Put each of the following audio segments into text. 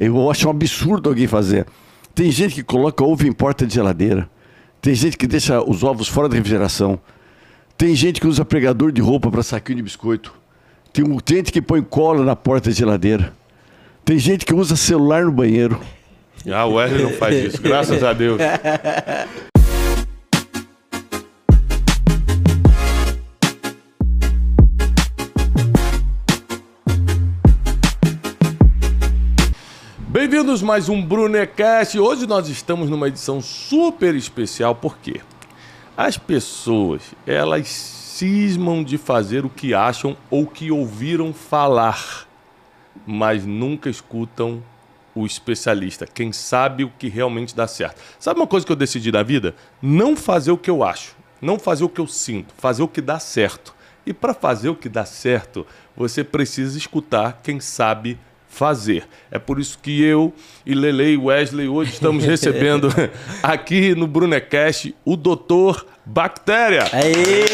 Eu acho um absurdo alguém fazer. Tem gente que coloca ovo em porta de geladeira. Tem gente que deixa os ovos fora da refrigeração. Tem gente que usa pregador de roupa para saquinho de biscoito. Tem um- gente que põe cola na porta de geladeira. Tem gente que usa celular no banheiro. Ah, o Wesley não faz isso, graças a Deus. Bem-vindos mais um Brunecast. Hoje nós estamos numa edição super especial, por quê? As pessoas, elas cismam de fazer o que acham ou que ouviram falar, mas nunca escutam o especialista, quem sabe o que realmente dá certo. Sabe uma coisa que eu decidi na vida? Não fazer o que eu acho, não fazer o que eu sinto, fazer o que dá certo. E para fazer o que dá certo, você precisa escutar quem sabe fazer. É por isso que eu e Lele e Wesley hoje estamos recebendo aqui no Brunecast o doutor Bactéria. Aê!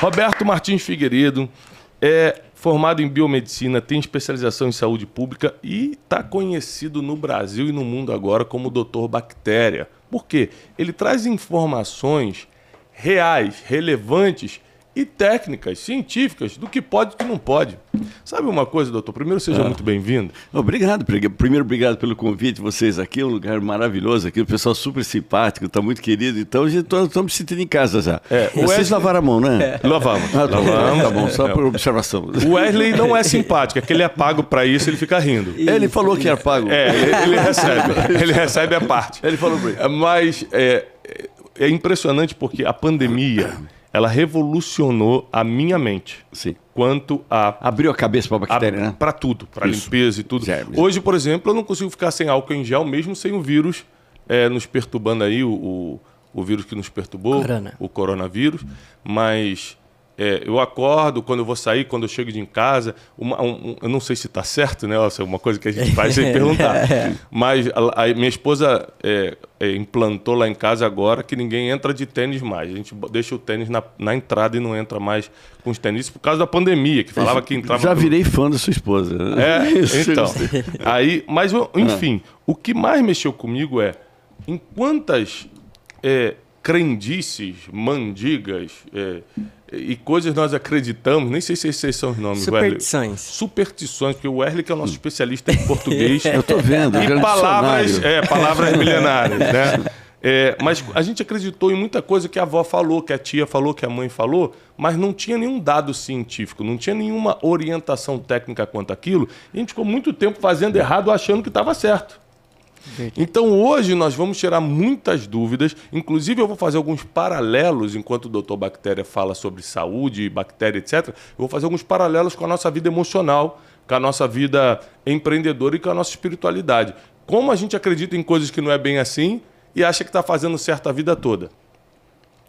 Roberto Martins Figueiredo é formado em biomedicina, tem especialização em saúde pública e está conhecido no Brasil e no mundo agora como Dr. Bactéria. Por quê? Ele traz informações reais, relevantes e técnicas, científicas do que pode e que não pode. Sabe uma coisa, doutor? Primeiro, seja muito bem-vindo. Obrigado, primeiro obrigado pelo convite, vocês aqui, é um lugar maravilhoso aqui, o pessoal super simpático, está muito querido, então estamos me sentindo em casa já. É, Vocês Wesley- lavaram a mão, né? Lavamos. Ah, tá, Lavamos. tá bom, só É. por observação. O Wesley não é simpático, é que ele é pago para isso, ele fica rindo. Ele falou que era pago. É, ele, ele recebe. Ele recebe a parte. Ele falou ele. Mas é, é impressionante porque a pandemia ela revolucionou a minha mente Sim. quanto a Abriu a cabeça para a bactéria, né? para tudo, para limpeza e tudo. Germes. Hoje, por exemplo, eu não consigo ficar sem álcool em gel, mesmo sem o vírus é, nos perturbando aí, o, o, o vírus que nos perturbou, Corona. o coronavírus. Mas é, eu acordo, quando eu vou sair, quando eu chego de em casa, uma- um- um- eu não sei se está certo, né? É uma coisa que a gente faz sem perguntar. Mas a, a minha esposa é, é, implantou lá em casa agora que ninguém entra de tênis mais. A gente deixa o tênis na, na entrada e não entra mais com os tênis por causa da pandemia, que falava que entrava... Já pelo- virei fã da sua esposa. é, Isso, então. isso. Aí, mas eu- enfim, o que mais mexeu comigo é em quantas é, crendices, mandigas é, e coisas nós acreditamos, nem sei se esses são os nomes. Superstições. Superstições, porque o que é o nosso especialista em português. Eu tô vendo. eu E quero palavras, é, palavras milenares, né? É, mas a gente acreditou em muita coisa que a avó falou, que a tia falou, que a mãe falou, mas não tinha nenhum dado científico, não tinha nenhuma orientação técnica quanto aquilo. E a gente ficou muito tempo fazendo errado, achando que estava certo. Então hoje nós vamos tirar muitas dúvidas, inclusive eu vou fazer alguns paralelos enquanto o doutor Bactéria fala sobre saúde, bactéria, etc. Eu vou fazer alguns paralelos com a nossa vida emocional, com a nossa vida empreendedora e com a nossa espiritualidade. Como a gente acredita em coisas que não é bem assim e acha que está fazendo certo a vida toda.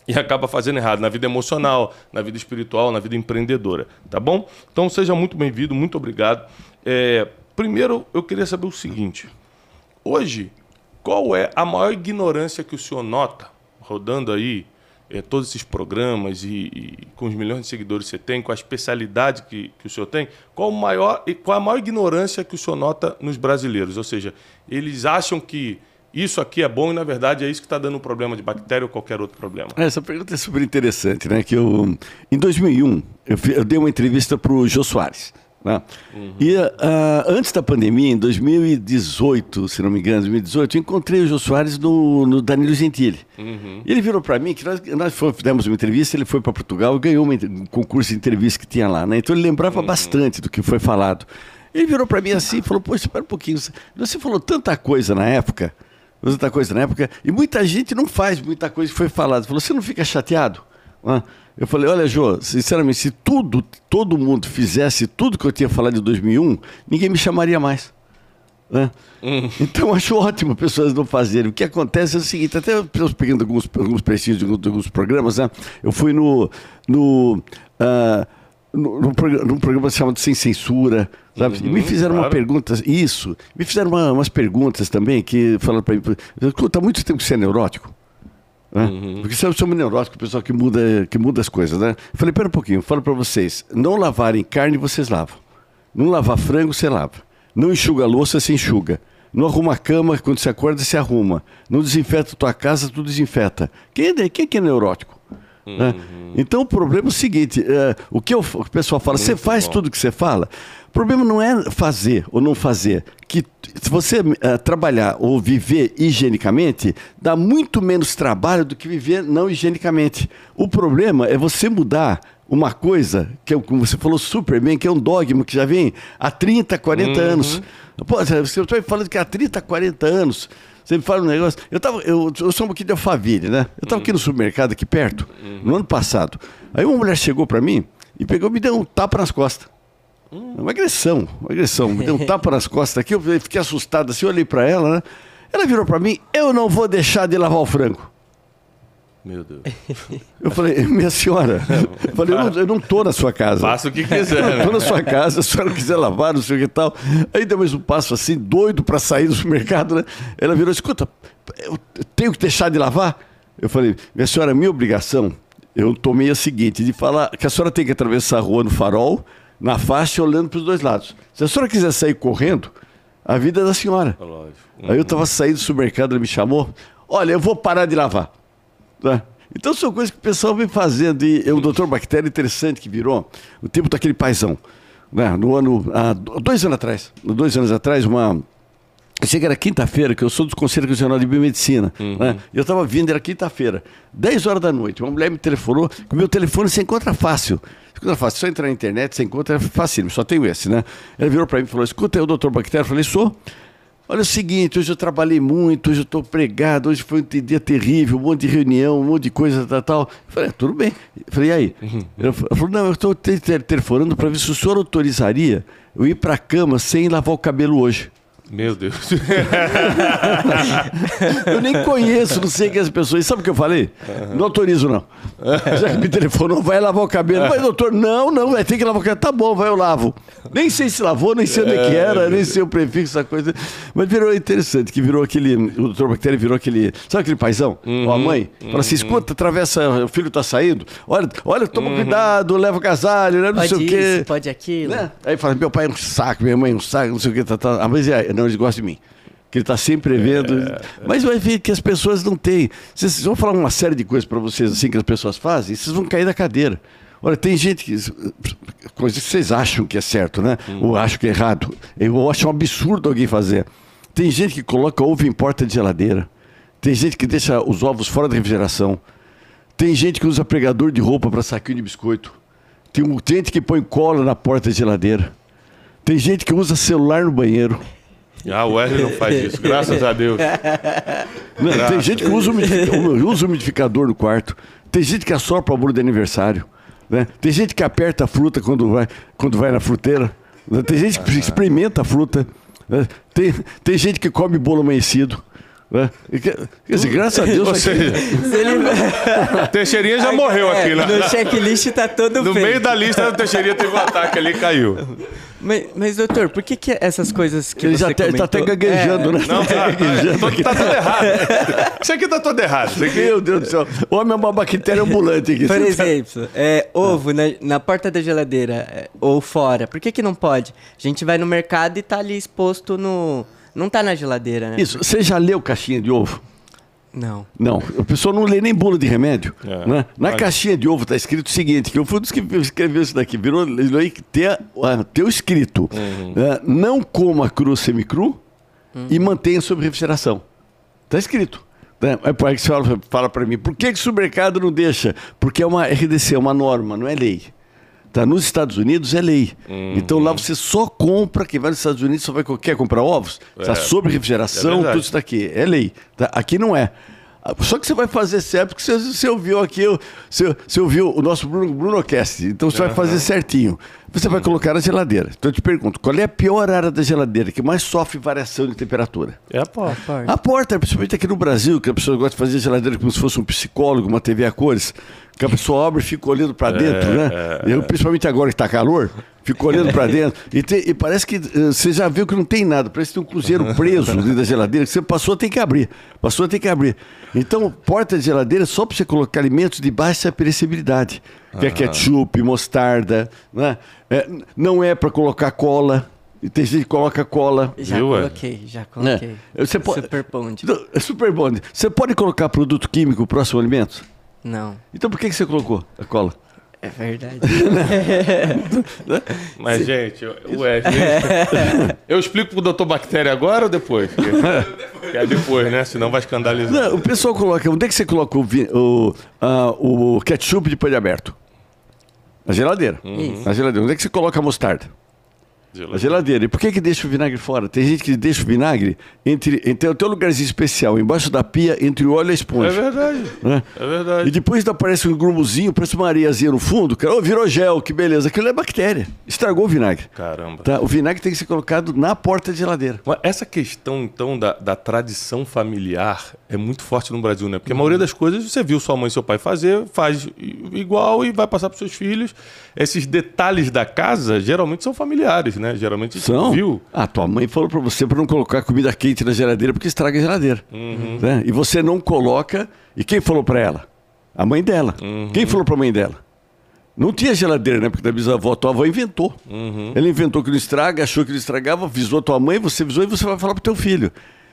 E acaba fazendo errado na vida emocional, na vida espiritual, na vida empreendedora. Tá bom? Então seja muito bem-vindo, muito obrigado. É, primeiro eu queria saber o seguinte. Hoje, qual é a maior ignorância que o senhor nota, rodando aí eh, todos esses programas e, e com os milhões de seguidores que você tem, com a especialidade que, que o senhor tem, qual, maior, qual a maior ignorância que o senhor nota nos brasileiros? Ou seja, eles acham que isso aqui é bom e, na verdade, é isso que está dando um problema de bactéria ou qualquer outro problema. Essa pergunta é super interessante, né? Que eu, em 2001, eu, eu dei uma entrevista para o Jô Soares. Né? E ah, antes da pandemia, em 2018, se não me engano, 2018, eu encontrei o Jô Soares no, no Danilo Gentili. E ele virou para mim que nós, nós fizemos uma entrevista, ele foi para Portugal e ganhou uma, um concurso de entrevista que tinha lá. Né? Então ele lembrava bastante do que foi falado. Ele virou para mim assim e falou: Poxa, espera um pouquinho, você- falou tanta coisa na época muita coisa na época, e muita gente não faz muita coisa que foi falada. Falou, você não fica chateado? Eu falei, olha, Jô, sinceramente, se tudo, todo mundo fizesse tudo que eu tinha falado em 2001, ninguém me chamaria mais. Né? Então eu acho ótimo pessoas não fazerem. O que acontece é o seguinte, até eu estou pegando alguns, alguns prestígios de alguns, de alguns programas, né? Eu fui no. no ah, no, num, programa, num programa chamado Sem Censura, sabe? e me fizeram uma claro. pergunta, isso, me fizeram uma- umas perguntas também, que falaram para mim, está muito tempo que você é neurótico? Né? Porque você é um neurótico, pessoal que muda, que muda as coisas, né? Eu falei, pera um pouquinho, falo para vocês, não lavarem carne, vocês lavam. Não lavar frango, você lava. Não enxuga a louça, se enxuga. Não arruma a cama, quando se acorda, se arruma. Não desinfeta a tua casa, tu desinfeta. Quem é, quem é, que é neurótico? Né? Então o problema é o seguinte: é, o que eu- o pessoal fala, você faz tudo que você fala. O problema não é fazer ou não fazer. Que se você eh, trabalhar ou viver higienicamente, dá muito menos trabalho do que viver não higienicamente. O problema é você mudar uma coisa, que é, como você falou super bem, que é um dogma que já vem há 30, 40 anos. Pô, você está falando que há 30, 40 anos. Você me fala um negócio. Eu, tava, eu, eu sou um pouquinho de Alphaville, né? Eu estava aqui no supermercado, aqui perto, no ano passado. Aí uma mulher chegou para mim e pegou e me deu um tapa nas costas. Uma agressão, uma agressão. Me deu um tapa nas costas aqui, eu fiquei assustado assim, eu olhei para ela, né? Ela virou para mim, eu não vou deixar de lavar o frango. Meu Deus. Eu falei, minha senhora, eu falei, eu não, eu não tô na sua casa. Faça o que quiser, Eu né? tô na sua casa, se a senhora quiser lavar, não sei o que tal. Aí deu mais um passo assim, doido para sair do supermercado, né? Ela virou, escuta, eu tenho que deixar de lavar? Eu falei, minha senhora, minha obrigação, eu tomei a seguinte, de falar que a senhora tem que atravessar a rua no farol, na faixa, olhando para os dois lados. Se a senhora quiser sair correndo, a vida é da senhora. Lógico. Aí eu estava saindo do supermercado, ele me chamou, olha, eu vou parar de lavar. Né? Então são coisas que o pessoal vem fazendo. E o doutor Bactéria, interessante que virou, o tempo daquele paizão. Né? No ano, há dois anos atrás, dois anos atrás, uma. Eu sei que era quinta-feira, que eu sou do Conselho Regional de Biomedicina. Né? E eu estava vindo, era quinta-feira, 10 horas da noite. Uma mulher me telefonou, que meu telefone se encontra fácil. Se encontra fácil, só entrar na internet, você encontra é fácil, só tenho esse, né? Ela virou para mim e falou: escuta, é o doutor Bactéria? Eu falei: sou. Olha o seguinte, hoje eu trabalhei muito, hoje eu estou pregado, hoje foi um dia terrível, um monte de reunião, um monte de coisa tal, tal. Eu falei, ah, tudo bem. Eu falei, e aí? Ela falou, não, eu estou te- te- telefonando para ver se o senhor autorizaria eu ir para a cama sem lavar o cabelo hoje. Meu Deus. Eu nem conheço, não sei quem é as pessoas. E sabe o que eu falei? Não autorizo, não. Já que me telefonou, vai lavar o cabelo. Mas, doutor, não, não, vai ter que lavar o cabelo. Tá bom, vai, eu lavo. Nem sei se lavou, nem sei onde é que era, nem sei o prefixo, essa coisa. Mas virou interessante, que virou aquele. O doutor Bactéria virou aquele. Sabe aquele paizão? Ou a mãe? Fala assim: escuta, atravessa, o filho tá saindo. Olha, olha, toma cuidado, leva o casalho, né, não Pode sei o quê. isso, pode aquilo. Né? Aí fala, meu pai é um saco, minha mãe é um saco, não sei o que, tá, tá. Ah, mas é, não, eles gostam de mim. Que ele está sempre vendo. Mas vai ver que as pessoas não têm. Vocês vão falar uma série de coisas para vocês assim que as pessoas fazem, vocês vão cair da cadeira. Olha, tem gente que. Coisas que vocês acham que é certo, né? Ou acham que é errado. Eu acho um absurdo alguém fazer. Tem gente que coloca ovo em porta de geladeira. Tem gente que deixa os ovos fora da refrigeração. Tem gente que usa pregador de roupa para saquinho de biscoito. Tem um- gente que põe cola na porta da geladeira. Tem gente que usa celular no banheiro. Ah, o Wesley não faz isso, graças a Deus. Não, tem gente que usa umidificador, usa umidificador no quarto. Tem gente que assopra o bolo de aniversário. Né? Tem gente que aperta a fruta quando vai, quando vai na fruteira. né? Tem gente que experimenta a fruta. né? Tem, tem gente que come bolo amanhecido. né? Que- Quer dizer, graças a Deus. Ou aqui- seja, Se ele- Teixeirinha já morreu É, aqui, né? No checklist tá todo No feito. meio da lista, o Teixeirinha teve um ataque ali e caiu. Mas, mas, doutor, por que, que essas coisas que Ele você já até, tá até comentou- gaguejando, É, né? Não, Tá tá, gaguejando tá, tá tudo errado. Isso aqui tá tudo errado. Isso aqui... Meu Deus do céu. O homem é uma bactéria ambulante aqui. Por tá- exemplo, é, ovo na, na porta da geladeira é, ou fora. Por que, que não pode? A gente vai no mercado e tá ali exposto no. Não tá na geladeira, né? Isso, você já leu caixinha de ovo? Não. Não, o pessoal não lê nem bula de remédio. É. Né? Na Olha. caixinha de ovo está escrito o seguinte, que eu fui um dos que escreveu isso daqui, virou lei que ter, ah, teu escrito, Uhum. ah, não coma cru semicru e mantenha sob refrigeração. Está escrito. Né? Aí por aí que você fala, fala para mim, por que, que o supermercado não deixa? Porque é uma RDC, é uma norma, não é lei. Tá, nos Estados Unidos é lei. Uhum. Então lá você só compra, quem vai nos Estados Unidos só vai quer comprar ovos, está É. sob É refrigeração, verdade. tudo isso daqui. É lei. tá? Aqui não é. Ah, Só que você vai fazer certo, porque você, você ouviu aqui, o- você, você ouviu o nosso Bruno, Bruno Cast, então você vai fazer certinho. Você vai colocar na geladeira. Então eu te pergunto, qual é a pior área da geladeira que mais sofre variação de temperatura? É a porta. A porta, principalmente aqui no Brasil, que a pessoa gosta de fazer geladeira como se fosse um psicólogo, uma TV a cores, que a pessoa abre e fica olhando para dentro, né? Eu, principalmente agora que está calor, fico olhando para dentro. E, tem- e parece que eh, você já viu que não tem nada, parece que tem um cruzeiro preso dentro da geladeira, que você passou, tem que abrir. Passou, tem que abrir. Então, porta de geladeira é só para você colocar alimentos de baixa perecibilidade. Que é ketchup, mostarda, né? É, não é para colocar cola. E tem gente que coloca cola. Já Viu, coloquei, já coloquei. Você pode... Super bonde. É super bom. Você pode colocar produto químico próximo ao alimento? Não, Então por que, que você colocou a cola? é verdade. Mas, gente, o Wesley. Eu explico pro doutor Bactéria agora ou depois? Que é depois, né? Senão vai escandalizar. Não, o pessoal coloca. Onde é que você coloca o, vi- o, o ketchup de pano aberto? Na geladeira. Isso. Na geladeira. Onde é que você coloca a mostarda? Na geladeira. E por que, que deixa o vinagre fora? Tem gente que deixa o vinagre entre, entre o teu lugarzinho especial, embaixo da pia, entre o óleo e a É esponja. verdade. né? É verdade. E depois aparece um grumuzinho, parece uma areiazinha no fundo. Cara, oh, virou gel, que beleza. Aquilo é bactéria. Estragou o vinagre. Caramba. Tá? O vinagre tem que ser colocado na porta de geladeira. Mas essa questão, então, da, da tradição familiar é muito forte no Brasil, né? Porque a maioria das coisas você viu sua mãe e seu pai fazer, faz igual e vai passar para seus filhos. Esses detalhes da casa geralmente são familiares, né? Geralmente São? viu. Ah, tua mãe falou pra você pra não colocar comida quente na geladeira porque estraga a geladeira. Né? E você não coloca. E quem falou pra ela? A mãe dela. Quem falou pra mãe dela? Não tinha geladeira, né? Porque da bisavó, tua avó inventou. Ela inventou que não estraga, achou que não estragava, avisou tua mãe, você avisou e você vai falar pro teu filho.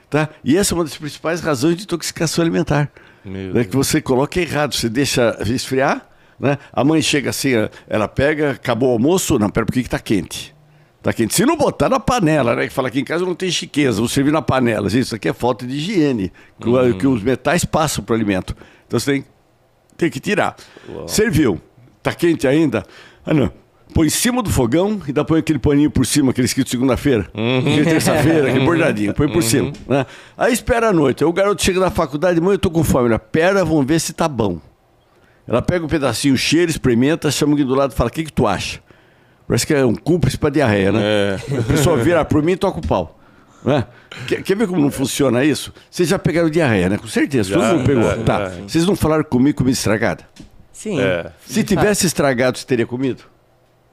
Tá? E essa é uma das principais razões de intoxicação alimentar. Né? Que você coloca errado, você deixa esfriar, né? A mãe chega assim, ela pega, acabou o almoço, não, pera, por que que tá quente? Tá quente. Se não botar na panela, né? Que fala que em casa não tem chiqueza, vou servir na panela. Isso aqui é falta de higiene, que, o- que os metais passam pro alimento. Então você tem, tem que tirar. Serviu. Tá quente ainda? Ah, não. Põe em cima do fogão e dá põe aquele paninho por cima, aquele escrito segunda-feira. Aquele terça-feira, aquele bordadinho. Põe por cima. Né? Aí espera a noite. Aí o garoto chega da faculdade, mãe, eu tô com fome. Ela, pera, vamos ver se tá bom. Ela pega um pedacinho, cheira, experimenta, chama alguém do lado e fala: O que, que tu acha? Parece que é um cúmplice para diarreia, né? É. A pessoa vira por mim e toca o pau. Né? Quer, quer ver como não funciona isso? Vocês já pegaram diarreia, né? Com certeza, todo Já, mundo pegou. já, tá. já. Vocês não falaram comigo comida estragada? Sim. É. Se tivesse estragado, você teria comido?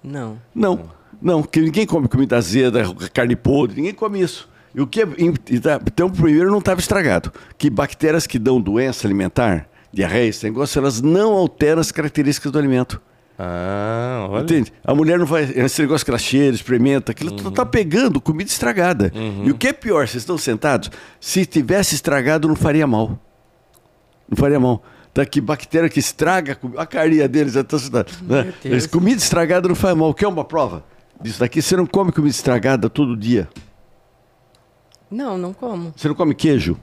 Não. Não. Não, porque ninguém come comida azeda, carne podre, ninguém come isso. E o que é, então, primeiro não estava estragado. Que bactérias que dão doença alimentar, diarreia, esse negócio, elas não alteram as características do alimento. Ah, olha. Entende? A mulher não vai. Esse negócio que ela cheira, experimenta, aquilo Uhum. tu tá pegando comida estragada. E o que é pior, vocês estão sentados? Se tivesse estragado, não faria mal. Não faria mal. Tá que bactéria que estraga a carinha deles, eu tô sentado, né? Comida estragada não faz mal. Quer uma prova? Disso daqui, você não come comida estragada todo dia. Não, não como. Você não come queijo?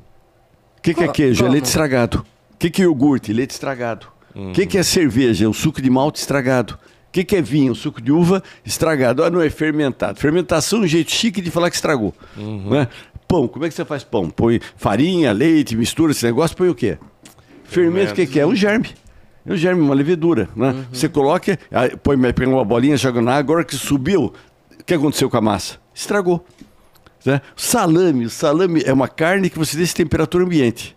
O que, que é queijo? É como? leite estragado. O que, que é iogurte? Leite estragado. O que, que é cerveja? É um suco de malte estragado. O que, que é vinho? Um suco de uva estragado. Ah, não é fermentado. Fermentação é um jeito chique de falar que estragou. Né? Pão, como é que você faz pão? Põe farinha, leite, mistura esse negócio, põe o quê? Fermento, o que, que é? Um germe. É um germe, uma levedura. Né? Você coloca, põe pega uma bolinha, joga na água, agora que subiu, o que aconteceu com a massa? Estragou. Né? Salame, o salame é uma carne que você deixa em temperatura ambiente.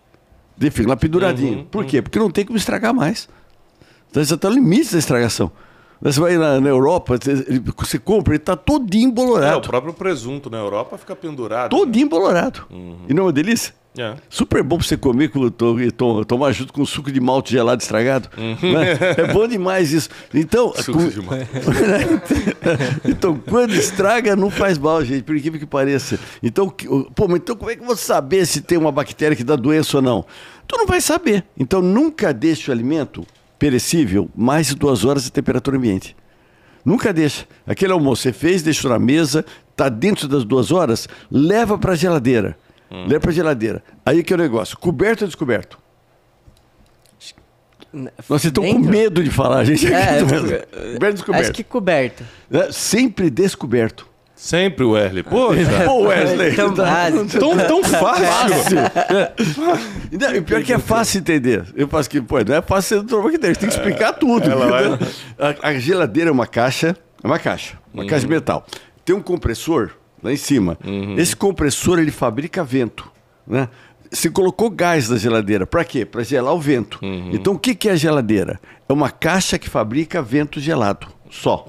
De- Fica lá penduradinho. Por quê? Porque não tem como estragar mais. Então você está no limite da estragação. Você vai na, na Europa, você, ele- você compra, ele está todinho É, o embolorado. próprio presunto na Europa fica pendurado. todinho embolorado. E não é uma delícia? É. Super bom pra você comer com, to- to- tomar junto com suco de malte gelado estragado. né? É bom demais isso. Então, Suco com- de malte. então, quando estraga, não faz mal, gente, por incrível que pareça. Então, pô, mas então como é que eu vou saber se tem uma bactéria que dá doença ou não? Tu não vai saber. Então, nunca deixe o alimento perecível mais de duas horas de temperatura ambiente. Nunca deixa. Aquele almoço você fez, deixou na mesa, tá dentro das duas horas, leva para a geladeira. Leva para a geladeira. Aí que é o negócio, coberto ou descoberto? N- Nós estamos com medo de falar, gente. É, coberto ou descoberto? Acho que coberto. É, Sempre descoberto. Sempre o Wesley. Poxa, Pô, Wesley. Tão tá- básico. tão, tão fácil. Não, e pior que é fácil entender. Eu faço que, pô, não é fácil você tomar tem que explicar tudo. Ela vai-? A, a geladeira é uma caixa, é uma caixa, uma caixa de metal. Tem um compressor lá em cima. Esse compressor ele fabrica vento, né? Você colocou gás na geladeira, para quê? Para gelar o vento. Então o que que é a geladeira? É uma caixa que fabrica vento gelado, só.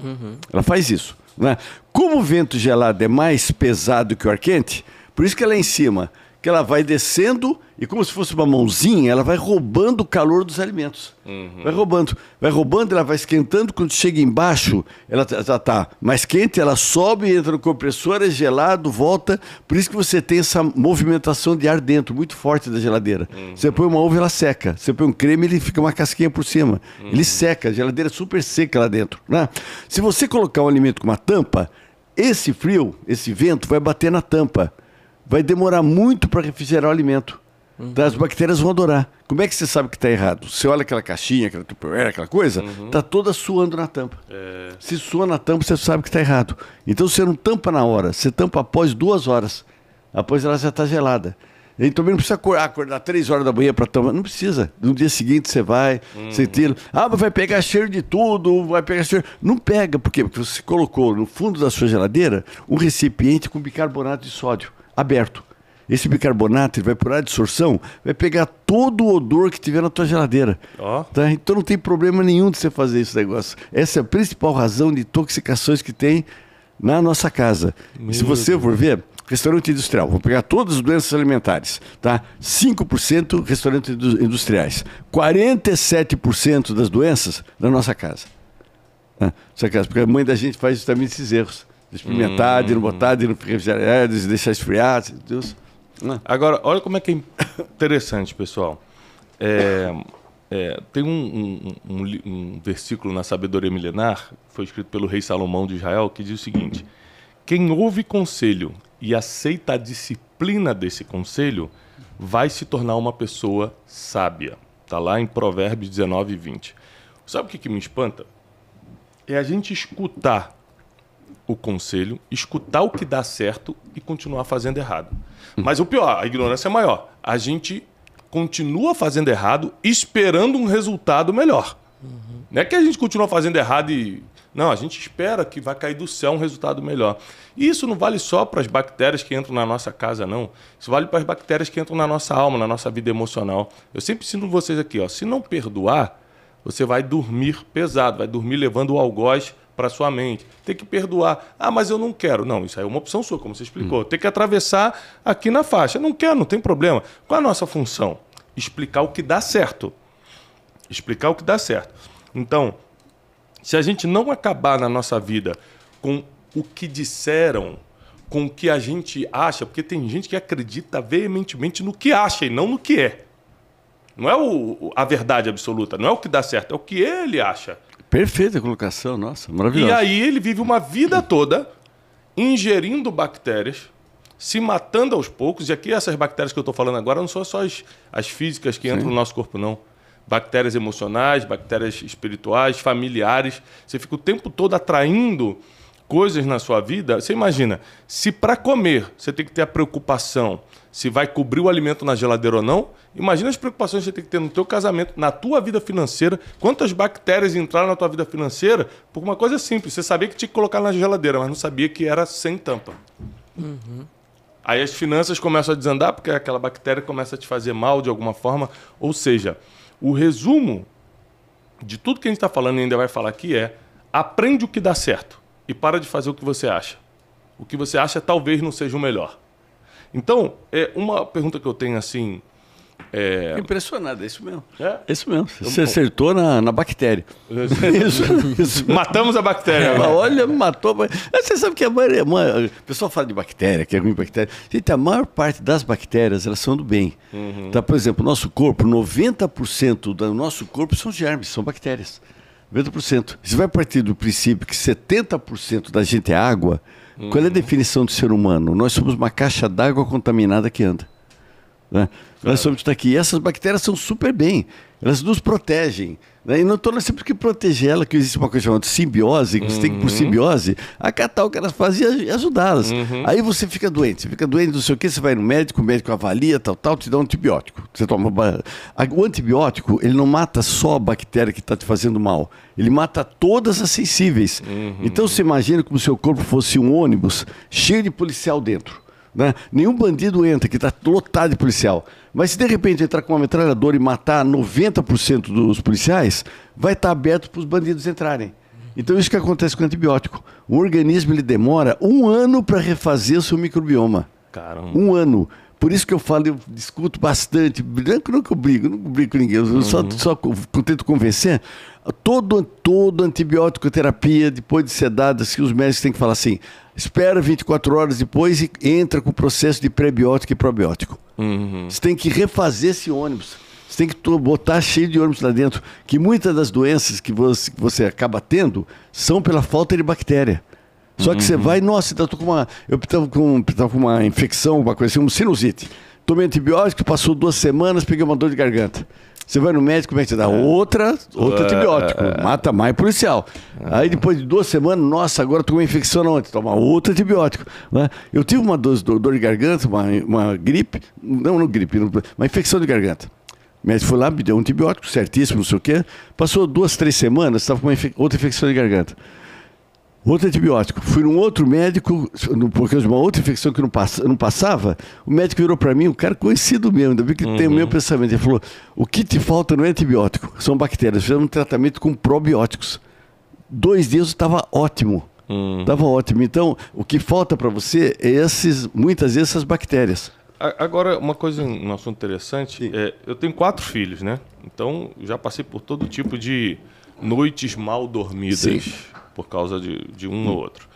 Ela faz isso, né? Como o vento gelado é mais pesado que o ar quente, por isso que lá em cima que ela vai descendo e como se fosse uma mãozinha, ela vai roubando o calor dos alimentos. Uhum. Vai roubando, vai roubando, ela vai esquentando. Quando chega embaixo, ela já está mais quente, ela sobe, entra no compressor, é gelado, volta. Por isso que você tem essa movimentação de ar dentro, muito forte da geladeira. Uhum. Você põe uma uva, ela seca. Você põe um creme, ele fica uma casquinha por cima. Uhum. Ele seca, a geladeira é super seca lá dentro. Né? Se você colocar um alimento com uma tampa, esse frio, esse vento vai bater na tampa. Vai demorar muito para refrigerar o alimento. Uhum. As bactérias vão adorar. Como é que você sabe que está errado? Você olha aquela caixinha, aquela tupperware, aquela coisa, está uhum. toda suando na tampa. É... Se sua na tampa, você sabe que está errado. Então você não tampa na hora, você tampa após duas horas. Após ela já está gelada. E também não precisa acordar, acordar três horas da manhã para tomar. Não precisa. No dia seguinte você vai, uhum. você tira. Ah, mas vai pegar cheiro de tudo, vai pegar cheiro. Não pega, por quê? Porque você colocou no fundo da sua geladeira um recipiente com bicarbonato de sódio aberto. Esse bicarbonato vai por adsorção, vai pegar todo o odor que tiver na tua geladeira. Oh. Tá? Então não tem problema nenhum de você fazer esse negócio. Essa é a principal razão de intoxicações que tem na nossa casa. Meu Se você Deus. for ver, restaurante industrial, vou pegar todas as doenças alimentares, tá? 5% restaurantes industriais, 47% das doenças na nossa casa. Né? Nossa casa, porque a mãe da gente faz justamente esses erros. De experimentar, hum. de não botar, de não refrigerar, de deixar esfriar. Deus. Né? Agora, olha como é que é interessante, pessoal. É, é, tem um, um, um, um, versículo na Sabedoria Milenar, foi escrito pelo rei Salomão de Israel, que diz o seguinte: Quem ouve conselho e aceita a disciplina desse conselho, vai se tornar uma pessoa sábia. Está lá em Provérbios 19 e 20. Sabe o que, que me espanta? É a gente escutar o conselho, escutar o que dá certo e continuar fazendo errado. Mas o pior, a ignorância é maior. A gente continua fazendo errado esperando um resultado melhor. Uhum. Não é que a gente continua fazendo errado e. Não, a gente espera que vai cair do céu um resultado melhor. E isso não vale só para as bactérias que entram na nossa casa, não. Isso vale para as bactérias que entram na nossa alma, na nossa vida emocional. Eu sempre ensino vocês aqui, ó, se não perdoar, você vai dormir pesado, vai dormir levando o algoz para sua mente. Tem que perdoar. Ah, mas eu não quero. Não, isso aí é uma opção sua, como você explicou. Hum. Tem que atravessar aqui na faixa. Não quero, não tem problema. Qual é a nossa função? Explicar o que dá certo. Explicar o que dá certo. Então, se a gente não acabar na nossa vida com o que disseram, com o que a gente acha, porque tem gente que acredita veementemente no que acha e não no que é. Não é o, a verdade absoluta, não é o que dá certo, é o que ele acha. Perfeita a colocação, nossa, maravilhoso. E aí ele vive uma vida toda ingerindo bactérias, se matando aos poucos. E aqui essas bactérias que eu estou falando agora não são só as, as físicas que Sim. entram no nosso corpo, não. Bactérias emocionais, bactérias espirituais, familiares. Você fica o tempo todo atraindo coisas na sua vida. Você imagina, se para comer você tem que ter a preocupação se vai cobrir o alimento na geladeira ou não. Imagina as preocupações que você tem que ter no teu casamento, na tua vida financeira, quantas bactérias entraram na tua vida financeira por uma coisa simples. Você sabia que tinha que colocar na geladeira, mas não sabia que era sem tampa. Uhum. Aí as finanças começam a desandar porque aquela bactéria começa a te fazer mal de alguma forma. Ou seja, o resumo de tudo que a gente está falando e ainda vai falar aqui é aprende o que dá certo e para de fazer o que você acha. O que você acha talvez não seja o melhor. Então, é uma pergunta que eu tenho assim. É... Impressionado, é isso mesmo. É, é isso mesmo. Você acertou na, na bactéria. isso, isso. Matamos a bactéria. Agora. Olha, matou. Você sabe que a maioria. O pessoal fala de bactéria, que é ruim bactéria. Gente, a maior parte das bactérias elas são do bem. Uhum. Tá, por exemplo, o nosso corpo, 90% do nosso corpo são germes, são bactérias. 90%. Você vai partir do princípio que 70% da gente é água. Uhum. Qual é a definição do ser humano? Nós somos uma caixa d'água contaminada que anda. Né? Nós somos aqui. E essas bactérias são super bem. Elas nos protegem. Né? E não estou sempre que proteger ela, que existe uma coisa chamada simbiose, que uhum. você tem que, por uhum. simbiose, acatar o que elas fazem e ajudá-las. Uhum. Aí você fica doente, você fica doente, não sei o que, você vai no médico, o médico avalia, tal, tal, te dá um antibiótico. Você toma. O antibiótico, ele não mata só a bactéria que está te fazendo mal, ele mata todas as sensíveis. Uhum. Então você imagina como se o seu corpo fosse um ônibus cheio de policial dentro. Né? Nenhum bandido entra, que está lotado de policial. Mas se de repente entrar com uma metralhadora e matar 90% dos policiais, vai estar tá aberto para os bandidos entrarem. Então isso que acontece com o antibiótico. O organismo ele demora um ano para refazer o seu microbioma. Caramba. Um ano. por isso que eu falo, eu discuto bastante. Nunca eu brigo, não brigo com ninguém. Eu só, Uhum. só co- tento convencer. Todo, todo antibiótico terapia, depois de ser dada, assim, os médicos têm que falar assim: espera 24 horas depois e entra com o processo de prebiótico e probiótico. Uhum. Você tem que refazer esse ônibus. Você tem que botar cheio de ônibus lá dentro. Que muitas das doenças que você, que você acaba tendo são pela falta de bactéria. Só que você vai, nossa, eu tô com uma, eu estava com, tava com uma infecção, uma coisa assim, uma sinusite. Tomei antibiótico, passou duas semanas, peguei uma dor de garganta. Você vai no médico, como é que te dá? Outra, outro É, antibiótico. Mata mais policial. Aí depois de duas semanas, nossa, agora tô com uma infecção na ontem. Toma outro antibiótico. né? Eu tive uma dor, dor de garganta, uma, uma gripe, não, não gripe, uma infecção de garganta. O médico foi lá, me deu um antibiótico certíssimo, não sei o quê. Passou duas, três semanas, estava com infe- outra infecção de garganta. Outro antibiótico. Fui num outro médico, por causa de uma outra infecção que não, passa, não passava. O médico virou para mim, um cara conhecido mesmo, ainda bem que ele tem o mesmo pensamento. Ele falou: o que te falta não é antibiótico, são bactérias. Fizemos um tratamento com probióticos. Dois dias estava ótimo. Estava ótimo. Então, o que falta para você é esses, muitas vezes essas bactérias. Agora, uma coisa, um assunto interessante, é, eu tenho quatro filhos, né? Então, já passei por todo tipo de noites mal dormidas Sim. Por causa de, de um ou outro.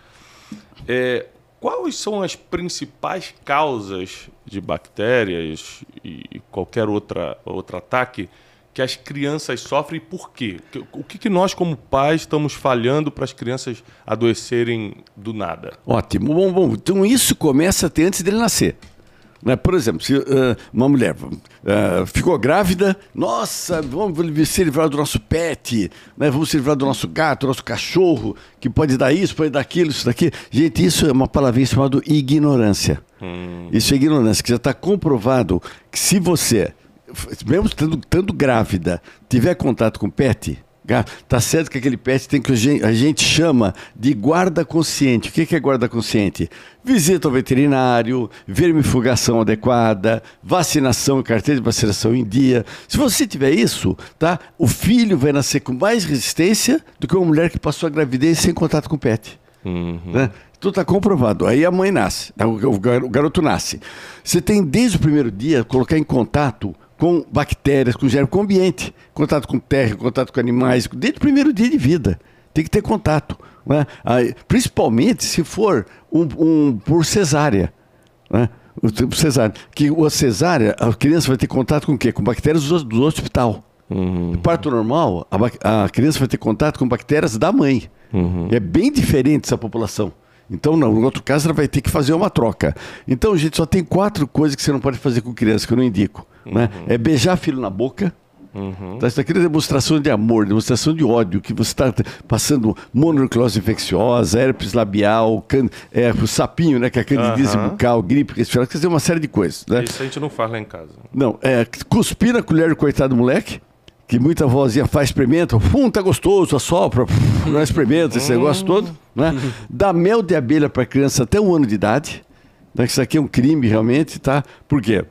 É, quais são as principais causas de bactérias e qualquer outra, outro ataque que as crianças sofrem e por quê? O que, que nós, como pais, estamos falhando para as crianças adoecerem do nada? Ótimo. Bom, bom. Então isso começa até antes dele nascer. Né? Por exemplo, se ah, uma mulher ah, ficou grávida, nossa, vamos se livrar do nosso pet, né? vamos se livrar do nosso gato, do nosso cachorro, que pode dar isso, pode dar aquilo, isso daqui. Gente, isso é uma palavrinha chamada ignorância. Isso é ignorância, que já está comprovado que se você, mesmo estando, estando grávida, tiver contato com pet, tá certo que aquele pet tem que a gente, chama de guarda consciente. O que é guarda consciente? Visita ao veterinário, vermifugação adequada, vacinação carteira de vacinação em dia. Se você tiver isso, tá? O filho vai nascer com mais resistência do que uma mulher que passou a gravidez sem contato com o pet. Né? Tudo está comprovado. Aí a mãe nasce, gar- o garoto nasce. Você tem desde o primeiro dia colocar em contato com bactérias, com germes, com o ambiente, contato com terra, contato com animais, desde o primeiro dia de vida. Tem que ter contato. né? Principalmente se for um, um por cesárea. Né? Cesárea. Que a cesárea, a criança vai ter contato com o quê? Com bactérias do, do hospital. No parto normal, a, a criança vai ter contato com bactérias da mãe. É bem diferente essa população. Então, não, no outro caso, ela vai ter que fazer uma troca. Então, gente, só tem quatro coisas que você não pode fazer com criança, que eu não indico. Né? É beijar filho na boca. Tá, isso aqui é demonstração de amor, demonstração de ódio, que você está passando mononucleose infecciosa, herpes labial, can, é, o sapinho, né, que é a candidíase Aham. bucal, gripe respiratória, quer dizer, uma série de coisas. Né? Isso a gente não faz lá em casa. Não, é cuspir na colher do coitado do moleque, que muita vozinha faz, experimenta, hum, tá gostoso, assopra, não experimenta, esse negócio todo, né? Dá mel de abelha para criança até um ano de idade, né? isso aqui é um crime realmente, tá? Por quê?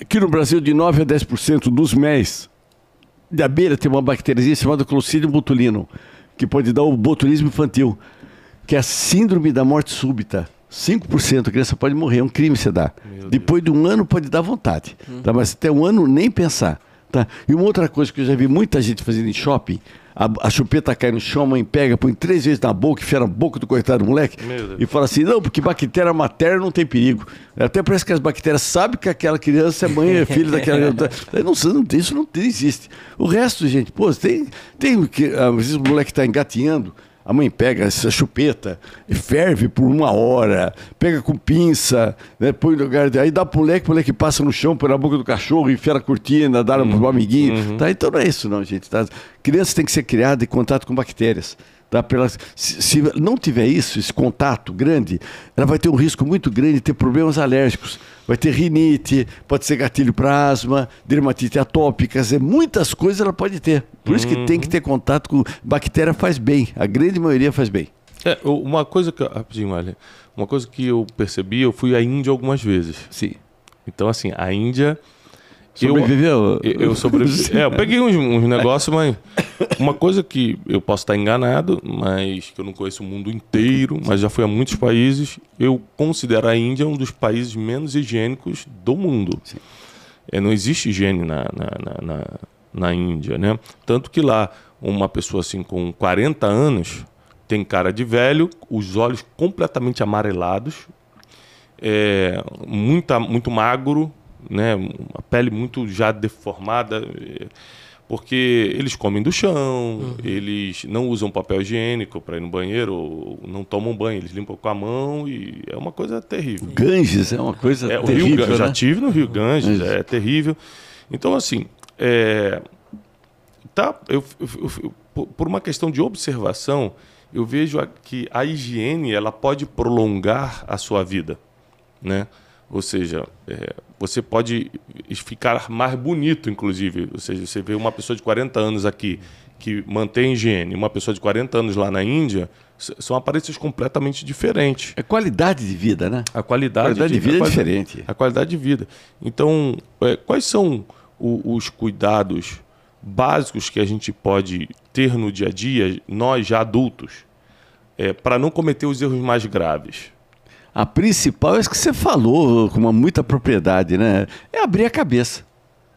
Aqui no Brasil, de 9 a 10% dos méis de abelha tem uma bactériazinha chamada Clostridium botulinum, que pode dar o botulismo infantil, que é a síndrome da morte súbita. 5% a criança pode morrer, é um crime você dá. Depois de um ano pode dar vontade, tá? mas até um ano nem pensar. Tá? E uma outra coisa que eu já vi muita gente fazendo em shopping, a, a chupeta cai no chão, a mãe pega, põe três vezes na boca, enfia na boca do coitado do moleque e fala assim, não, porque bactéria materna não tem perigo. Até parece que as bactérias sabem que aquela criança é mãe, é filha daquela. Aí não, não, isso não existe. O resto, gente, pô, tem, tem que, às vezes o moleque está engatinhando, a mãe pega essa chupeta e ferve por uma hora, pega com pinça, né, põe no lugar, aí dá pro moleque, o moleque passa no chão, põe na boca do cachorro, enfia na cortina, dá pro amiguinho. Tá? Então não é isso não, gente. Tá? Criança tem que ser criada em contato com bactérias. Tá? Pela, se, se não tiver isso, esse contato grande, ela vai ter um risco muito grande de ter problemas alérgicos. Vai ter rinite, pode ser gatilho para asma, dermatite atópica, dizer, muitas coisas ela pode ter. Por isso que tem que ter contato com bactéria faz bem. A grande maioria faz bem. É, uma coisa que. eu- Rapidinho, Marlene. Uma coisa que eu percebi, eu fui à Índia algumas vezes. Sim. Então, assim, a Índia Sobreviveu? Eu, eu sobrevivi. é, eu peguei uns, uns negócios, mas uma coisa que eu posso estar enganado, mas que eu não conheço o mundo inteiro, mas já fui a muitos países, eu considero a Índia um dos países menos higiênicos do mundo. É, não existe higiene na, na, na, na, na Índia, né? Tanto que lá, uma pessoa assim com 40 anos tem cara de velho, os olhos completamente amarelados, é, muita, muito magro, né? A pele muito já deformada, é, porque eles comem do chão, uhum. eles não usam papel higiênico para ir no banheiro, não tomam banho, eles limpam com a mão e é uma coisa terrível. Ganges é uma coisa é, terrível. Rio, né? Já tive no Rio Ganges, é terrível. Então, assim, é, tá, eu, eu, eu, por uma questão de observação, eu vejo que a higiene ela pode prolongar a sua vida, né? Ou seja, é, você pode ficar mais bonito, inclusive. Ou seja, você vê uma pessoa de 40 anos aqui que mantém higiene, uma pessoa de 40 anos lá na Índia, são aparências completamente diferentes. É qualidade de vida, né? A qualidade, a qualidade de, de, vida é diferente. A qualidade de vida. Então, é, quais são o, os cuidados básicos que a gente pode ter no dia a dia, nós já adultos, é, para não cometer os erros mais graves? A principal é isso que você falou com uma muita propriedade, né? É abrir a cabeça.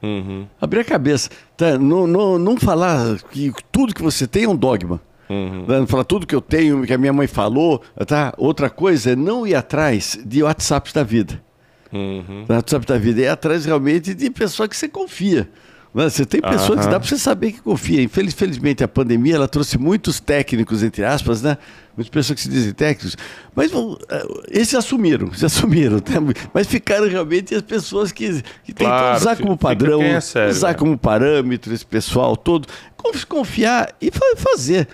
Uhum. Abrir a cabeça. Tá? Não, não, não falar que tudo que você tem é um dogma. Uhum. Não falar tudo que eu tenho, que a minha mãe falou. Tá? Outra coisa é não ir atrás de WhatsApp da vida. Uhum. WhatsApp da vida. É atrás realmente de pessoa que você confia. Você tem pessoas que dá para você saber que confia. Infeliz, felizmente, a pandemia ela trouxe muitos técnicos, entre aspas, né? Muitas pessoas que se dizem técnicos, mas eh, esses assumiram, se assumiram. Né? Mas ficaram realmente as pessoas que, que claro, que usar como padrão, é sério, usar né? como parâmetro esse pessoal todo, confiar e fazer.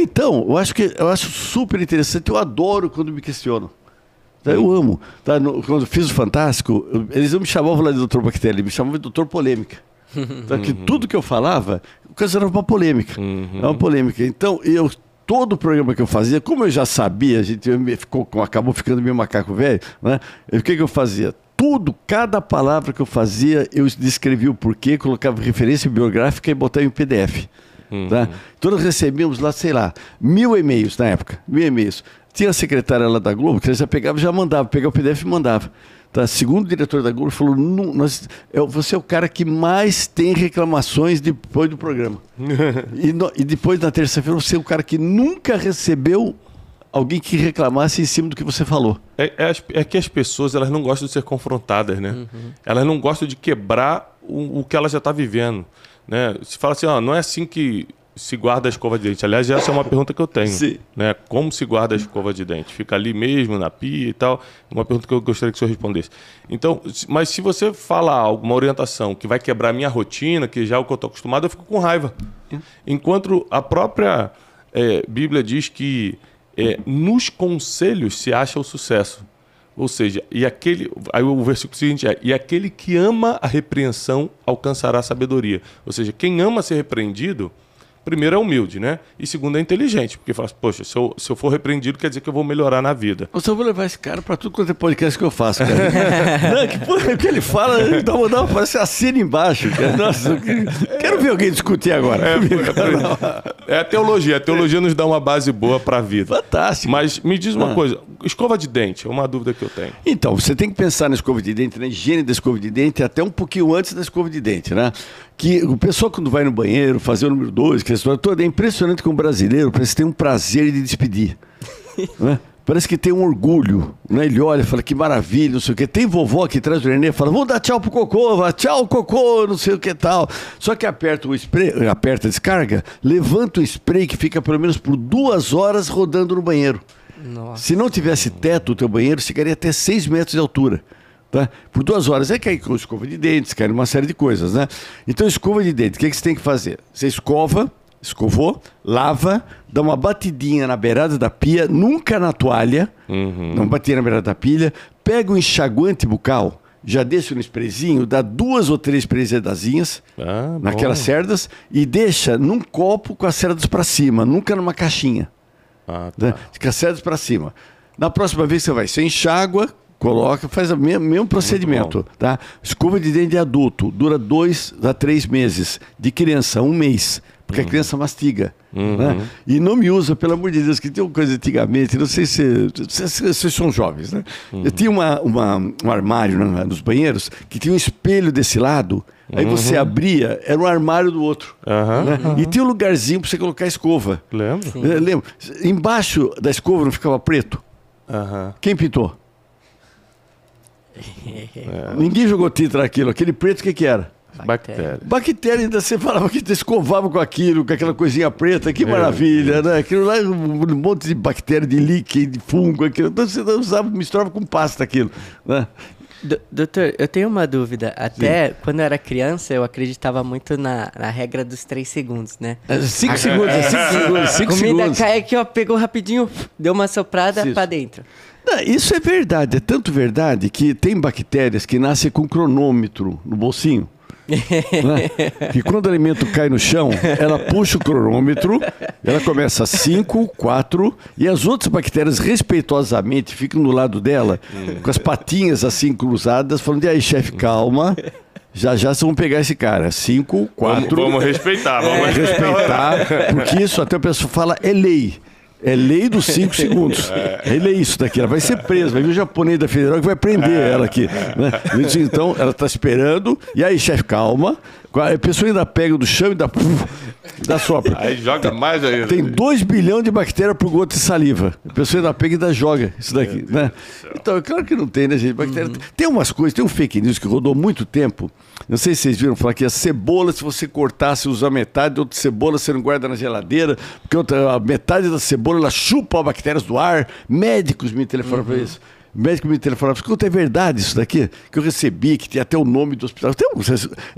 Então, eu acho que eu acho super interessante, eu adoro quando me questionam. Tá? Eu amo. Tá? No, quando fiz o Fantástico, eles não me chamavam lá de doutor Bactéria, me chamavam de doutor Polêmica. Então, que tudo que eu falava, era uma polêmica. Uhum. É uma polêmica. Então, eu todo o programa que eu fazia, como eu já sabia, a gente ficou, acabou ficando meio macaco velho, né? O que, que eu fazia? Tudo, cada palavra que eu fazia, eu descrevia o porquê, colocava referência biográfica e botava em PDF. Uhum. Tá? Então nós recebíamos lá, sei lá, mil e-mails na época, mil e-mails. Tinha a secretária lá da Globo, que ela já pegava, já mandava, pegava o PDF e mandava. Tá? Segundo o diretor da Globo, falou: nós, é, você é o cara que mais tem reclamações depois do programa. e, no, e, depois, na terça-feira, você é o cara que nunca recebeu alguém que reclamasse em cima do que você falou. É, é, é que as pessoas elas não gostam de ser confrontadas, né? Uhum. Elas não gostam de quebrar o, o que ela já está vivendo. Né? Se fala assim, ó, não é assim que se guarda a escova de dente? Aliás, essa é uma pergunta que eu tenho. Sim. Né? Como se guarda a escova de dente? Fica ali mesmo, na pia e tal? Uma pergunta que eu gostaria que o senhor respondesse. Então, mas se você fala alguma orientação que vai quebrar a minha rotina, que já é o que eu estou acostumado, eu fico com raiva. Enquanto a própria é, Bíblia diz que é, nos conselhos se acha o sucesso. Ou seja, e aquele, aí o versículo seguinte é: e aquele que ama a repreensão alcançará a sabedoria. Ou seja, quem ama ser repreendido primeiro é humilde, né? E segundo é inteligente, porque fala, assim, poxa, se eu, se eu for repreendido, quer dizer que eu vou melhorar na vida. Eu só vou levar esse cara para tudo quanto é podcast que eu faço, cara. não, que, porra, que ele fala, ele dá uma, dá uma parece assina embaixo. Cara. Nossa, que, quero ver alguém discutir agora. É, é, é, a teologia, a teologia nos dá uma base boa para a vida. Fantástico. Mas me diz uma ah. coisa, escova de dente, é uma dúvida que eu tenho. Então, você tem que pensar na escova de dente, na higiene da escova de dente, até um pouquinho antes da escova de dente, né? Que o pessoal quando vai no banheiro fazer o número 2, festival toda É impressionante como um brasileiro parece ter um prazer de despedir. né? Parece que tem um orgulho. Né? Ele olha e fala, que maravilha, não sei o quê. Tem vovó aqui traz o Renê fala, vou dar tchau pro Cocô, vai, tchau, Cocô, não sei o que tal. Só que aperta o spray, aperta a descarga, levanta o spray que fica pelo menos por duas horas rodando no banheiro. Nossa. Se não tivesse teto o teu banheiro, chegaria até seis metros de altura. Tá? Por duas horas. É cair com escova de dentes, cai uma série de coisas, né? Então, escova de dentes, o que, que você tem que fazer? Você escova, escovou, lava, dá uma batidinha na beirada da pia, nunca na toalha, uhum. dá uma batidinha na beirada da pia, pega o um enxaguante bucal, já desce no sprayzinho, dá duas ou três presedazinhas ah, naquelas bom. cerdas e deixa num copo com as cerdas para cima, nunca numa caixinha. Ah, Né? tá. Com as cerdas para cima. Na próxima vez que você vai, você enxágua, Coloca, faz o mesmo, mesmo procedimento, tá? Escova de dente de adulto dura dois a três meses. De criança, um mês. Porque a criança mastiga. Né? E não me usa, pelo amor de Deus, que tem uma coisa antigamente, não sei se vocês são jovens, né? Eu tinha uma, uma, um armário né, nos banheiros que tinha um espelho desse lado. Aí você abria, era um armário do outro. Né? E tinha um lugarzinho para você colocar a escova. Lembra? Eu lembro. Embaixo da escova não ficava preto? Quem pintou? Ninguém jogou tinta naquilo. Aquele preto, o que, que era? Bactéria. Bactéria, ainda você falava que escovava com aquilo, com aquela coisinha preta, que maravilha, né? Aquilo lá, um monte de bactéria, de líquido, de fungo, aquilo. Então você usava, misturava com pasta aquilo, né? Do- doutor, eu tenho uma dúvida. Até quando eu era criança, eu acreditava muito na, na regra dos três segundos, né? É, Cinco segundos, é cinco segundos, cinco Comida segundos. cai aqui, ó, pegou rapidinho, deu uma soprada Isso. pra dentro. Não, Isso é verdade, é tanto verdade que tem bactérias que nascem com cronômetro no bolsinho. né? Que quando o alimento cai no chão, ela puxa o cronômetro, ela começa a 5, 4, e as outras bactérias respeitosamente ficam do lado dela, com as patinhas assim cruzadas, falando: e aí, chefe, calma. Já já vocês vão pegar esse cara. 5, Vamos, 4. vamos respeitar, vamos respeitar. respeitar, porque isso até o pessoal fala é lei. É lei dos cinco segundos. É lei isso daqui. Ela vai ser presa. Vai vir o japonês da federal que vai prender ela aqui. Né? Então, ela está esperando. E aí, chefe, calma. A pessoa ainda pega do chão e dá, dá sopra. Aí joga mais ainda. Tem 2 bilhões de bactérias por gota de saliva. A pessoa ainda pega e ainda joga isso daqui. Né? Então, é claro que não tem, né, gente? Bactéria. Tem umas coisas, tem um fake news que rodou muito tempo. Não sei se vocês viram falar que a cebola, se você cortasse, usar metade, outra cebola você não guarda na geladeira, porque outra, a metade da cebola ela chupa bactérias do ar. Médicos me telefonaram para isso. Médico me telefonava, escuta, é verdade isso daqui? Que eu recebi, que tem até o nome do hospital. Tem, um-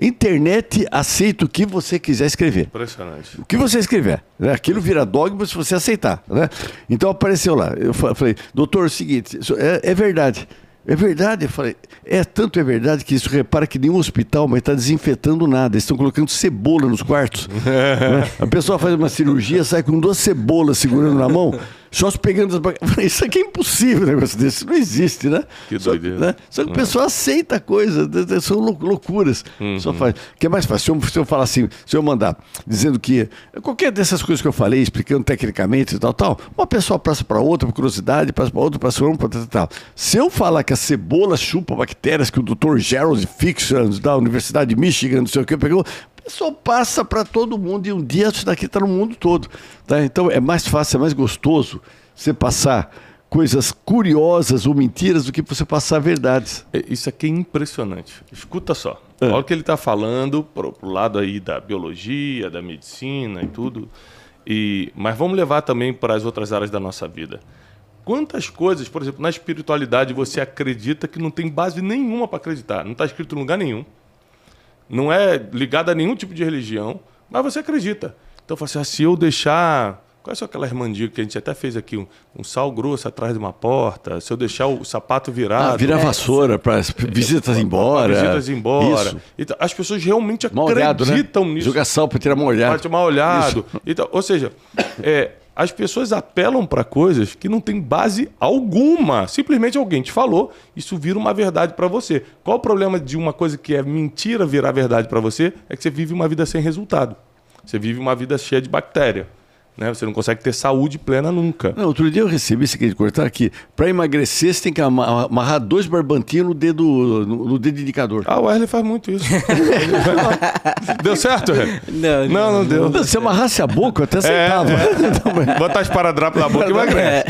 internet aceita o que você quiser escrever. Impressionante. O que você escrever. Né? Aquilo vira dogma se você aceitar. Né? Então apareceu lá. Eu fa- falei, doutor, é o seguinte, é, é verdade. É verdade, eu falei, é tanto é verdade que isso repara que nenhum hospital vai estar desinfetando nada. Eles estão colocando cebola nos quartos. né? A pessoa faz uma cirurgia, sai com duas cebolas segurando na mão, só se pegando Eu falei, Isso aqui é impossível, um negócio desse. Não existe, né? Que Só- doideira. né? Só que o pessoal aceita a coisa, são lou- loucuras. Só faz. O que é mais fácil? Se eu, se eu falar assim, se eu mandar dizendo que qualquer dessas coisas que eu falei, explicando tecnicamente e tal, tal, uma pessoa passa para outra, por curiosidade, passa para outra, passa para outra, tal, tal. Se eu falar que a cebola chupa bactérias que o Dr. Gerald Fixons da Universidade de Michigan, não sei o que, pegou, o pessoal passa para todo mundo e um dia isso daqui está no mundo todo. Tá? Então é mais fácil, é mais gostoso você passar coisas curiosas ou mentiras do que você passar verdades. É, Isso aqui é impressionante. Escuta só. Olha o que ele está falando pro, pro lado aí da biologia, da medicina e tudo. E, mas vamos levar também para as outras áreas da nossa vida. Quantas coisas, por exemplo, na espiritualidade você acredita que não tem base nenhuma para acreditar? Não está escrito em lugar nenhum. Não é ligado a nenhum tipo de religião, mas você acredita. Então, fala assim, ah, se eu deixar. Qual é aquela irmandiga que a gente até fez aqui? Um, um sal grosso atrás de uma porta. Se eu deixar o sapato virado. Ah, vira vassoura para as visitas ir embora. Visitas embora. Isso. Então, as pessoas realmente Mal olhado, né? acreditam nisso. Jogar sal para tirar mal olhado. Parte mal olhado. Então, ou seja, é, as pessoas apelam para coisas que não tem base alguma. Simplesmente alguém te falou, isso vira uma verdade para você. Qual o problema de uma coisa que é mentira virar verdade para você? É que você vive uma vida sem resultado. Você vive uma vida cheia de bactéria. Né? Você não consegue ter saúde plena nunca. Não, outro dia eu recebi isso aqui de cortar aqui. Para emagrecer, você tem que ama- amarrar dois barbantinhos no dedo, no, no dedo indicador. Ah, o Wesley faz muito isso. deu certo? Wesley? Não, Não, não deu. Não, Se amarrasse a boca, eu até aceitava. Então, mas- Botar esparadrapo na boca e emagrece.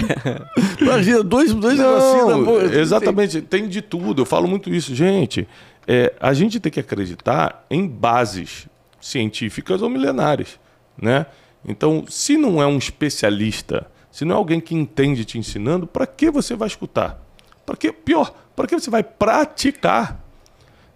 Imagina, dois, dois negocinhos na Não, boca. exatamente, tem de tudo. Eu falo muito isso. Gente, é, a gente tem que acreditar em bases científicas ou milenares, né? Então, se não é um especialista, se não é alguém que entende te ensinando, para que você vai escutar? Para que pior? Para que você vai praticar?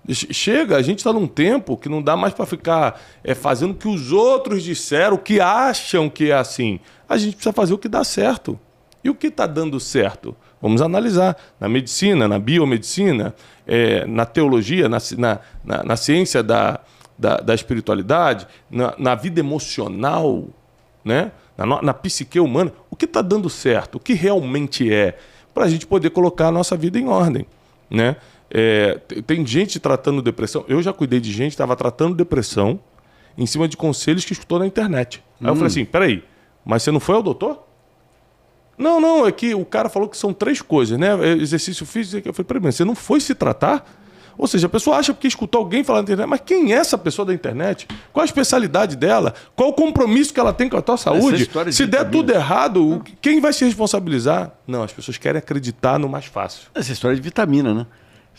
Che- Chega, a gente está num tempo que não dá mais para ficar é, fazendo o que os outros disseram, o que acham que é assim. A gente precisa fazer o que dá certo. E o que está dando certo? Vamos analisar. Na medicina, na biomedicina, é, na teologia, na, na, na ciência da, da, da espiritualidade, na, na vida emocional, né? na, na psique humana, o que está dando certo? O que realmente é? para a gente poder colocar a nossa vida em ordem, né? É, tem gente tratando depressão. Eu já cuidei de gente que estava tratando depressão em cima de conselhos que escutou na internet. Aí eu falei assim: peraí, mas você não foi ao doutor? Não, não, é que o cara falou que são três coisas, né? Exercício físico. Eu falei, peraí, mas você não foi se tratar? Ou seja, a pessoa acha porque escutou alguém falar na internet, mas quem é essa pessoa da internet? Qual a especialidade dela? Qual o compromisso que ela tem com a tua saúde? de Se der vitamina. tudo errado, quem vai se responsabilizar? Não, as pessoas querem acreditar no mais fácil. Essa história de vitamina, né?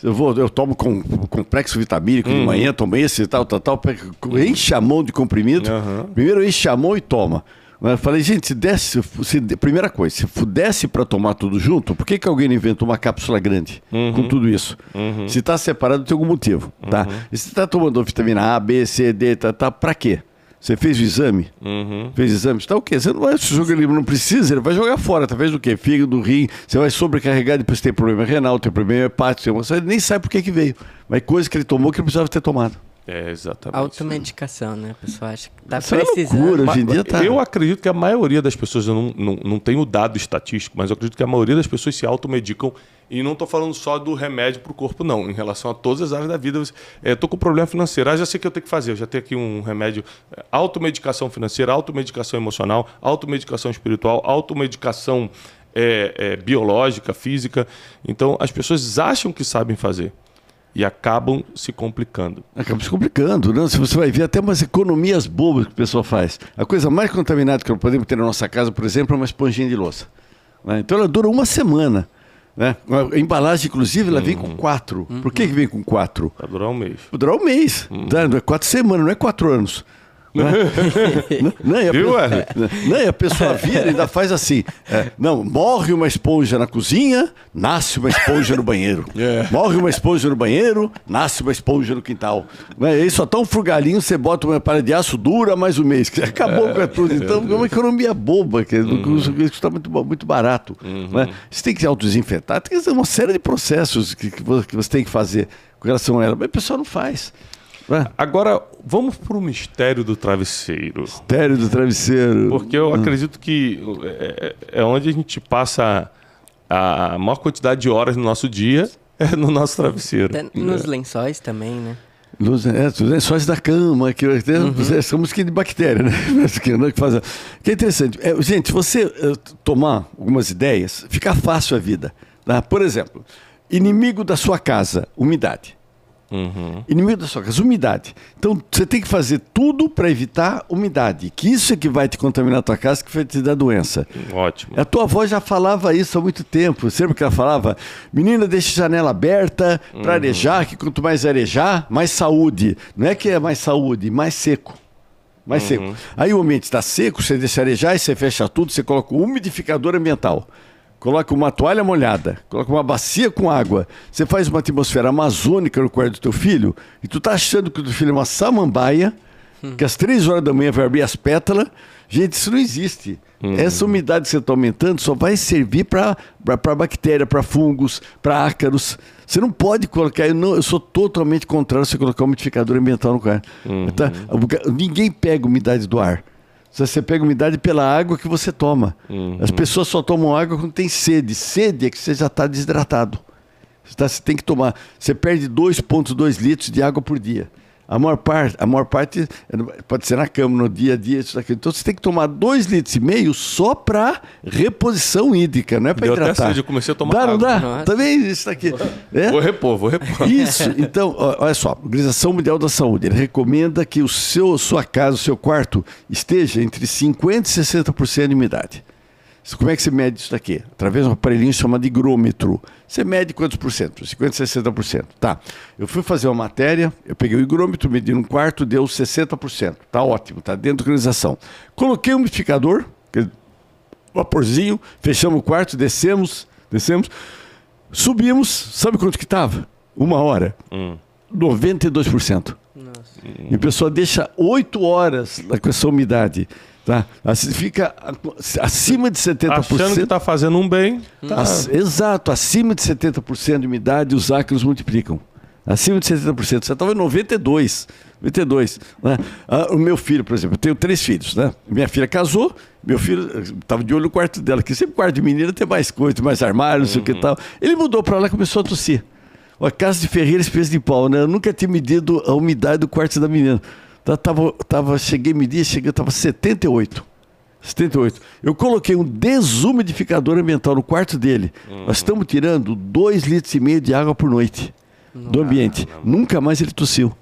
Eu, vou, eu tomo com, complexo vitamínico Uhum. de manhã, tomo esse, tal, tal, tal. Enche a mão de comprimido. Aham. Primeiro enche a mão e toma. Eu falei, gente, se desse, se, primeira coisa, se desse para tomar tudo junto, por que, que alguém inventou uma cápsula grande Uhum. com tudo isso? Se está separado, tem algum motivo, tá? Uhum. E se está tomando vitamina A, B, C, D, tá, tá, para quê? Você fez o exame? Uhum. Fez exame? Está o quê? Você não vai jogar ele não precisa, ele vai jogar fora. Talvez o quê? Fígado, rim. Você vai sobrecarregar, depois tem problema renal, tem problema hepático, tem uma- você nem sabe por que que veio. Mas coisa que ele tomou que ele precisava ter tomado. É, exatamente. Automedicação, né? A pessoa acha que tá Isso é precisando. loucura. Ma- Hoje em dia tá- Eu acredito que a maioria das pessoas, eu não, não, não tenho dado estatístico, mas eu acredito que a maioria das pessoas se automedicam. E não estou falando só do remédio para o corpo, não. Em relação a todas as áreas da vida. Estou com problema financeiro. Ah, já sei o que eu tenho que fazer. Eu já tenho aqui um remédio. é, Automedicação financeira, automedicação emocional, automedicação espiritual, automedicação é, é, biológica, física. Então, as pessoas acham que sabem fazer. E acabam se complicando. Acaba se complicando, né? Se você vai ver até umas economias bobas que o pessoal faz. A coisa mais contaminada que podemos ter na nossa casa, por exemplo, é uma esponjinha de louça. né? Então ela dura uma semana. Né? A embalagem, inclusive, ela vem com quatro. Por que, que vem com quatro? Para durar um mês. Vou durar um mês. tá? Não é quatro semanas, não é quatro anos. Né? não, não, e a Viu, pessoa, não, e a pessoa vira e ainda faz assim. é, não, morre uma esponja na cozinha, nasce uma esponja no banheiro. É. Morre uma esponja no banheiro, nasce uma esponja no quintal. Né? E aí só tão frugalinho, você bota uma palha de aço, dura mais um mês. Acabou com tudo. Então é uma economia boba, que custa muito, ba- muito barato. Né? Você tem que se autodesinfetar, tem uma série de processos que, que você tem que fazer com relação a ela. Mas o pessoal não faz. Né? Agora, vamos para o mistério do travesseiro. Mistério do travesseiro. Porque eu acredito que é, é onde a gente passa a maior quantidade de horas no nosso dia é no nosso travesseiro. Nos lençóis também, né? Nos é, os lençóis da cama, que uhum. somos que de bactéria, né? que, né, que, faz, que é interessante. É, gente, se você eh, tomar algumas ideias, fica fácil a vida. Tá? Por exemplo, inimigo da sua casa, umidade. Uhum. Inimigo da sua casa, umidade. Então você tem que fazer tudo para evitar umidade. Que isso é que vai te contaminar a tua casa, que vai te dar doença. Ótimo. A tua avó já falava isso há muito tempo. Sempre que ela falava, menina, deixa a janela aberta para arejar, que quanto mais arejar, mais saúde. Não é que é mais saúde, mais seco. Mais seco. Aí o ambiente está seco, você deixa arejar e você fecha tudo, você coloca um umidificador ambiental. Coloca uma toalha molhada, coloca uma bacia com água. Você faz uma atmosfera amazônica no quarto do teu filho e tu tá achando que o teu filho é uma samambaia, que às três horas da manhã vai abrir as pétalas. Gente, isso não existe. Essa umidade que você está aumentando só vai servir para bactéria, para fungos, para ácaros. Você não pode colocar. Eu, não, eu sou totalmente contrário a você colocar um umidificador ambiental no quarto. Tá? Ninguém pega umidade do ar. Você pega umidade pela água que você toma. Uhum. As pessoas só tomam água quando tem sede. Sede é que você já está desidratado. Você, tá, você tem que tomar. Você perde 2,2 litros de água por dia. A maior parte, a maior parte pode ser na cama, no dia a dia, isso daqui. Então você tem que tomar 2 litros e meio só para reposição hídrica, não é para Deu até hidratar. sede, eu comecei a tomar dá, não água. dá? Também isso daqui. É? Vou repor, vou repor. Isso. Então, olha só, a Organização Mundial da Saúde ele recomenda que o seu, sua casa, o seu quarto esteja entre 50% e 60% de umidade. Como é que você mede isso daqui? Através de um aparelhinho chamado higrômetro. Você mede quantos por cento? 50%, 60%. Tá. Eu fui fazer uma matéria, eu peguei o higrômetro, medi num quarto, deu 60%. Tá ótimo, tá dentro da organização. Coloquei um umidificador, vaporzinho, fechamos o quarto, descemos, descemos, subimos, sabe quanto que estava? Uma hora. Hum. 92%. Nossa. E a pessoa deixa 8 horas com essa umidade. Tá? Assim, Fica acima de 70%. Achando que está fazendo um bem, tá. Exato, acima de 70% de umidade, os ácaros multiplicam. Acima de 70%. Você estava em 92%. 92. Né? Ah, o meu filho, por exemplo, eu tenho três filhos, né? Minha filha casou, meu filho estava de olho no quarto dela, que sempre quarto de menina tem mais coisa, mais armário, não sei o que tal. Ele mudou para lá e começou a tossir. A casa de ferreira, espécie de pau, né? Eu nunca tinha medido a umidade do quarto da menina. Tá, tava, tava, cheguei a medir, cheguei, estava 78. 78. Eu coloquei um desumidificador ambiental no quarto dele. Uhum. Nós estamos tirando 2 litros e meio de água por noite do ambiente. Nunca mais ele tossiu.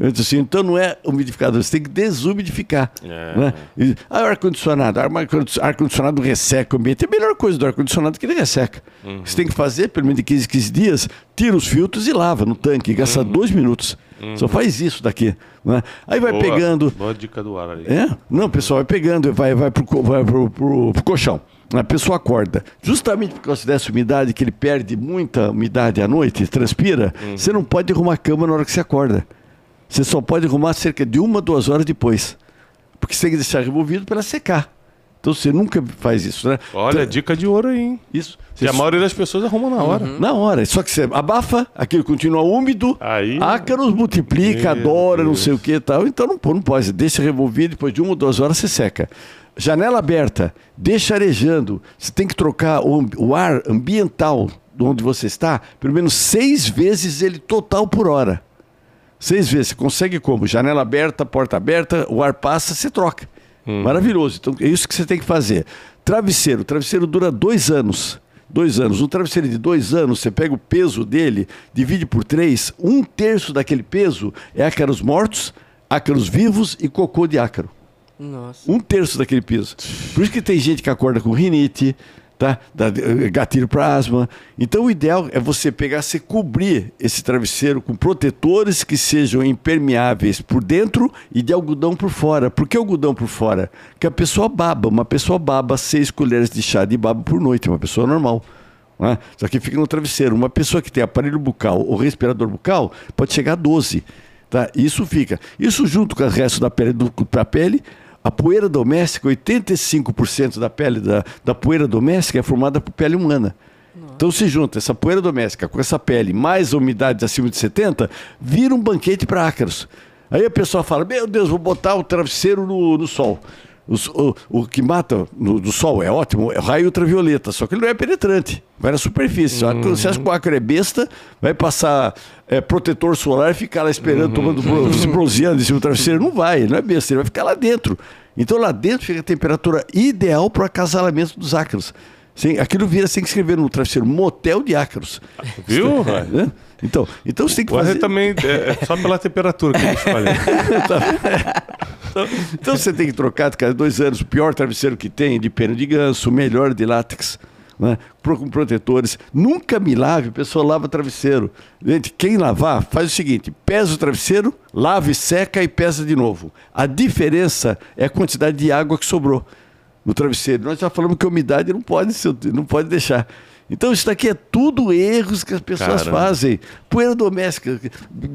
Eu disse assim, então não é umidificador, você tem que desumidificar. É. Né? E, ah, ar-condicionado. Ar-condicionado resseca o ambiente. É a melhor coisa do ar-condicionado que ele resseca. Uhum. Você tem que fazer, pelo menos de 15 15 dias, tira os filtros e lava no tanque. Gasta uhum. dois minutos. Uhum. Só faz isso daqui. Né? Aí vai boa, pegando. Boa dica do ar ali. É? Não, pessoal, vai pegando, vai, vai, pro, vai pro, pro, pro colchão. A pessoa acorda. Justamente por causa dessa umidade, que ele perde muita umidade à noite, transpira, uhum. você não pode arrumar a cama na hora que você acorda. Você só pode arrumar cerca de uma, duas horas depois. Porque você tem que deixar removido para secar. Então você nunca faz isso, né? Olha, então, dica de ouro aí, hein? Isso. E a maioria das pessoas arruma na hora. Uhum. Na hora. Só que você abafa, aquilo continua úmido, aí... ácaros multiplica, adora, não sei o que e tal. Então não, não pode. Deixa removido, depois de uma ou duas horas você seca. Janela aberta, deixa arejando. Você tem que trocar o, o ar ambiental de onde você está, pelo menos seis vezes ele total por hora. Seis vezes. Você consegue como? Janela aberta, porta aberta, o ar passa, você troca. Hum. Maravilhoso. Então é isso que você tem que fazer. Travesseiro. O travesseiro dura dois anos. Dois anos. Um travesseiro de dois anos, você pega o peso dele, divide por três, um terço daquele peso é ácaros mortos, ácaros vivos e cocô de ácaro. Nossa. Um terço daquele peso. Por isso que tem gente que acorda com rinite, tá? gatilho para asma. Então o ideal é você pegar, se cobrir esse travesseiro com protetores que sejam impermeáveis por dentro e de algodão por fora. Por que algodão por fora? Porque a pessoa baba, uma pessoa baba seis colheres de chá de baba por noite, uma pessoa normal. É? Só que fica no travesseiro. Uma pessoa que tem aparelho bucal ou respirador bucal pode chegar a 12. Tá? Isso fica. Isso junto com o resto da pele do, da pele a poeira doméstica, 85% da pele da, da poeira doméstica é formada por pele humana. Nossa. Então se junta essa poeira doméstica com essa pele, mais umidade acima de 70, vira um banquete para ácaros. Aí a pessoa fala: Meu Deus, vou botar o travesseiro no, no sol. O, o, o, que mata no, do sol é ótimo, é raio ultravioleta, só que ele não é penetrante, vai na superfície. Uhum. Você acha que o ácaro é besta, vai passar é, protetor solar e ficar lá esperando, uhum. tomando, se bronzeando em cima do travesseiro. Não vai, não é besta, ele vai ficar lá dentro. Então lá dentro fica a temperatura ideal para o acasalamento dos ácaros. Sim, aquilo vira, você tem que escrever no travesseiro, motel de ácaros. Viu? Né? Então, então você tem que fazer... também, é, é, só pela temperatura que a gente escolhe. Então, então, você tem que trocar cada dois anos o pior travesseiro que tem, de pena de ganso, o melhor de látex né? com protetores. Nunca me lave, a pessoa lava travesseiro. Gente, quem lavar, faz o seguinte: pesa o travesseiro, lava e seca e pesa de novo. A diferença é a quantidade de água que sobrou no travesseiro. Nós já falamos que a umidade não pode, não pode deixar. Então, isso daqui é tudo erros que as pessoas Caramba. fazem. Poeira doméstica,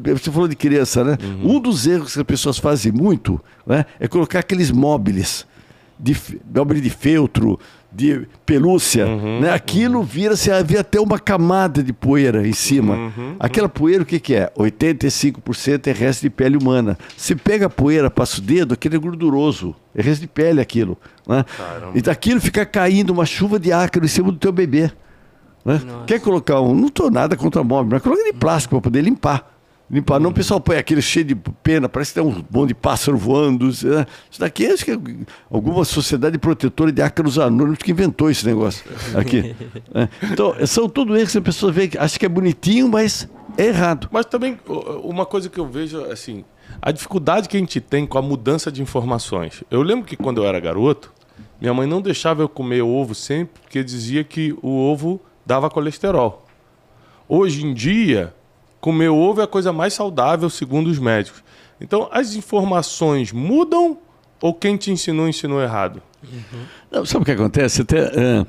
você falou de criança, né? Uhum. Um dos erros que as pessoas fazem muito né, é colocar aqueles móveis, de, móvel de feltro, de pelúcia, uhum, né? aquilo uhum. vira, se havia até uma camada de poeira em cima. Uhum, Aquela poeira, o que, que é? 85% é resto de pele humana. Se pega a poeira, passa o dedo, aquele é gorduroso. É resto de pele aquilo. Né? E daquilo fica caindo uma chuva de ácaro em cima do teu bebê. Né? Quer colocar um. Não estou nada contra móvel, mas coloca de plástico para poder limpar. Limpar. Não, o pessoal põe aquele cheio de pena, parece que tem um monte de pássaro voando. Isso daqui acho que é alguma sociedade protetora de ácaros anônimos que inventou esse negócio aqui. é. Então, são tudo erros que a pessoa vê, acha que é bonitinho, mas é errado. Mas também, uma coisa que eu vejo, assim, a dificuldade que a gente tem com a mudança de informações. Eu lembro que quando eu era garoto, minha mãe não deixava eu comer ovo sempre, porque dizia que o ovo dava colesterol. Hoje em dia, comer ovo é a coisa mais saudável, segundo os médicos. Então, as informações mudam ou quem te ensinou, ensinou errado? Uhum. Não, sabe o que acontece? Até, é,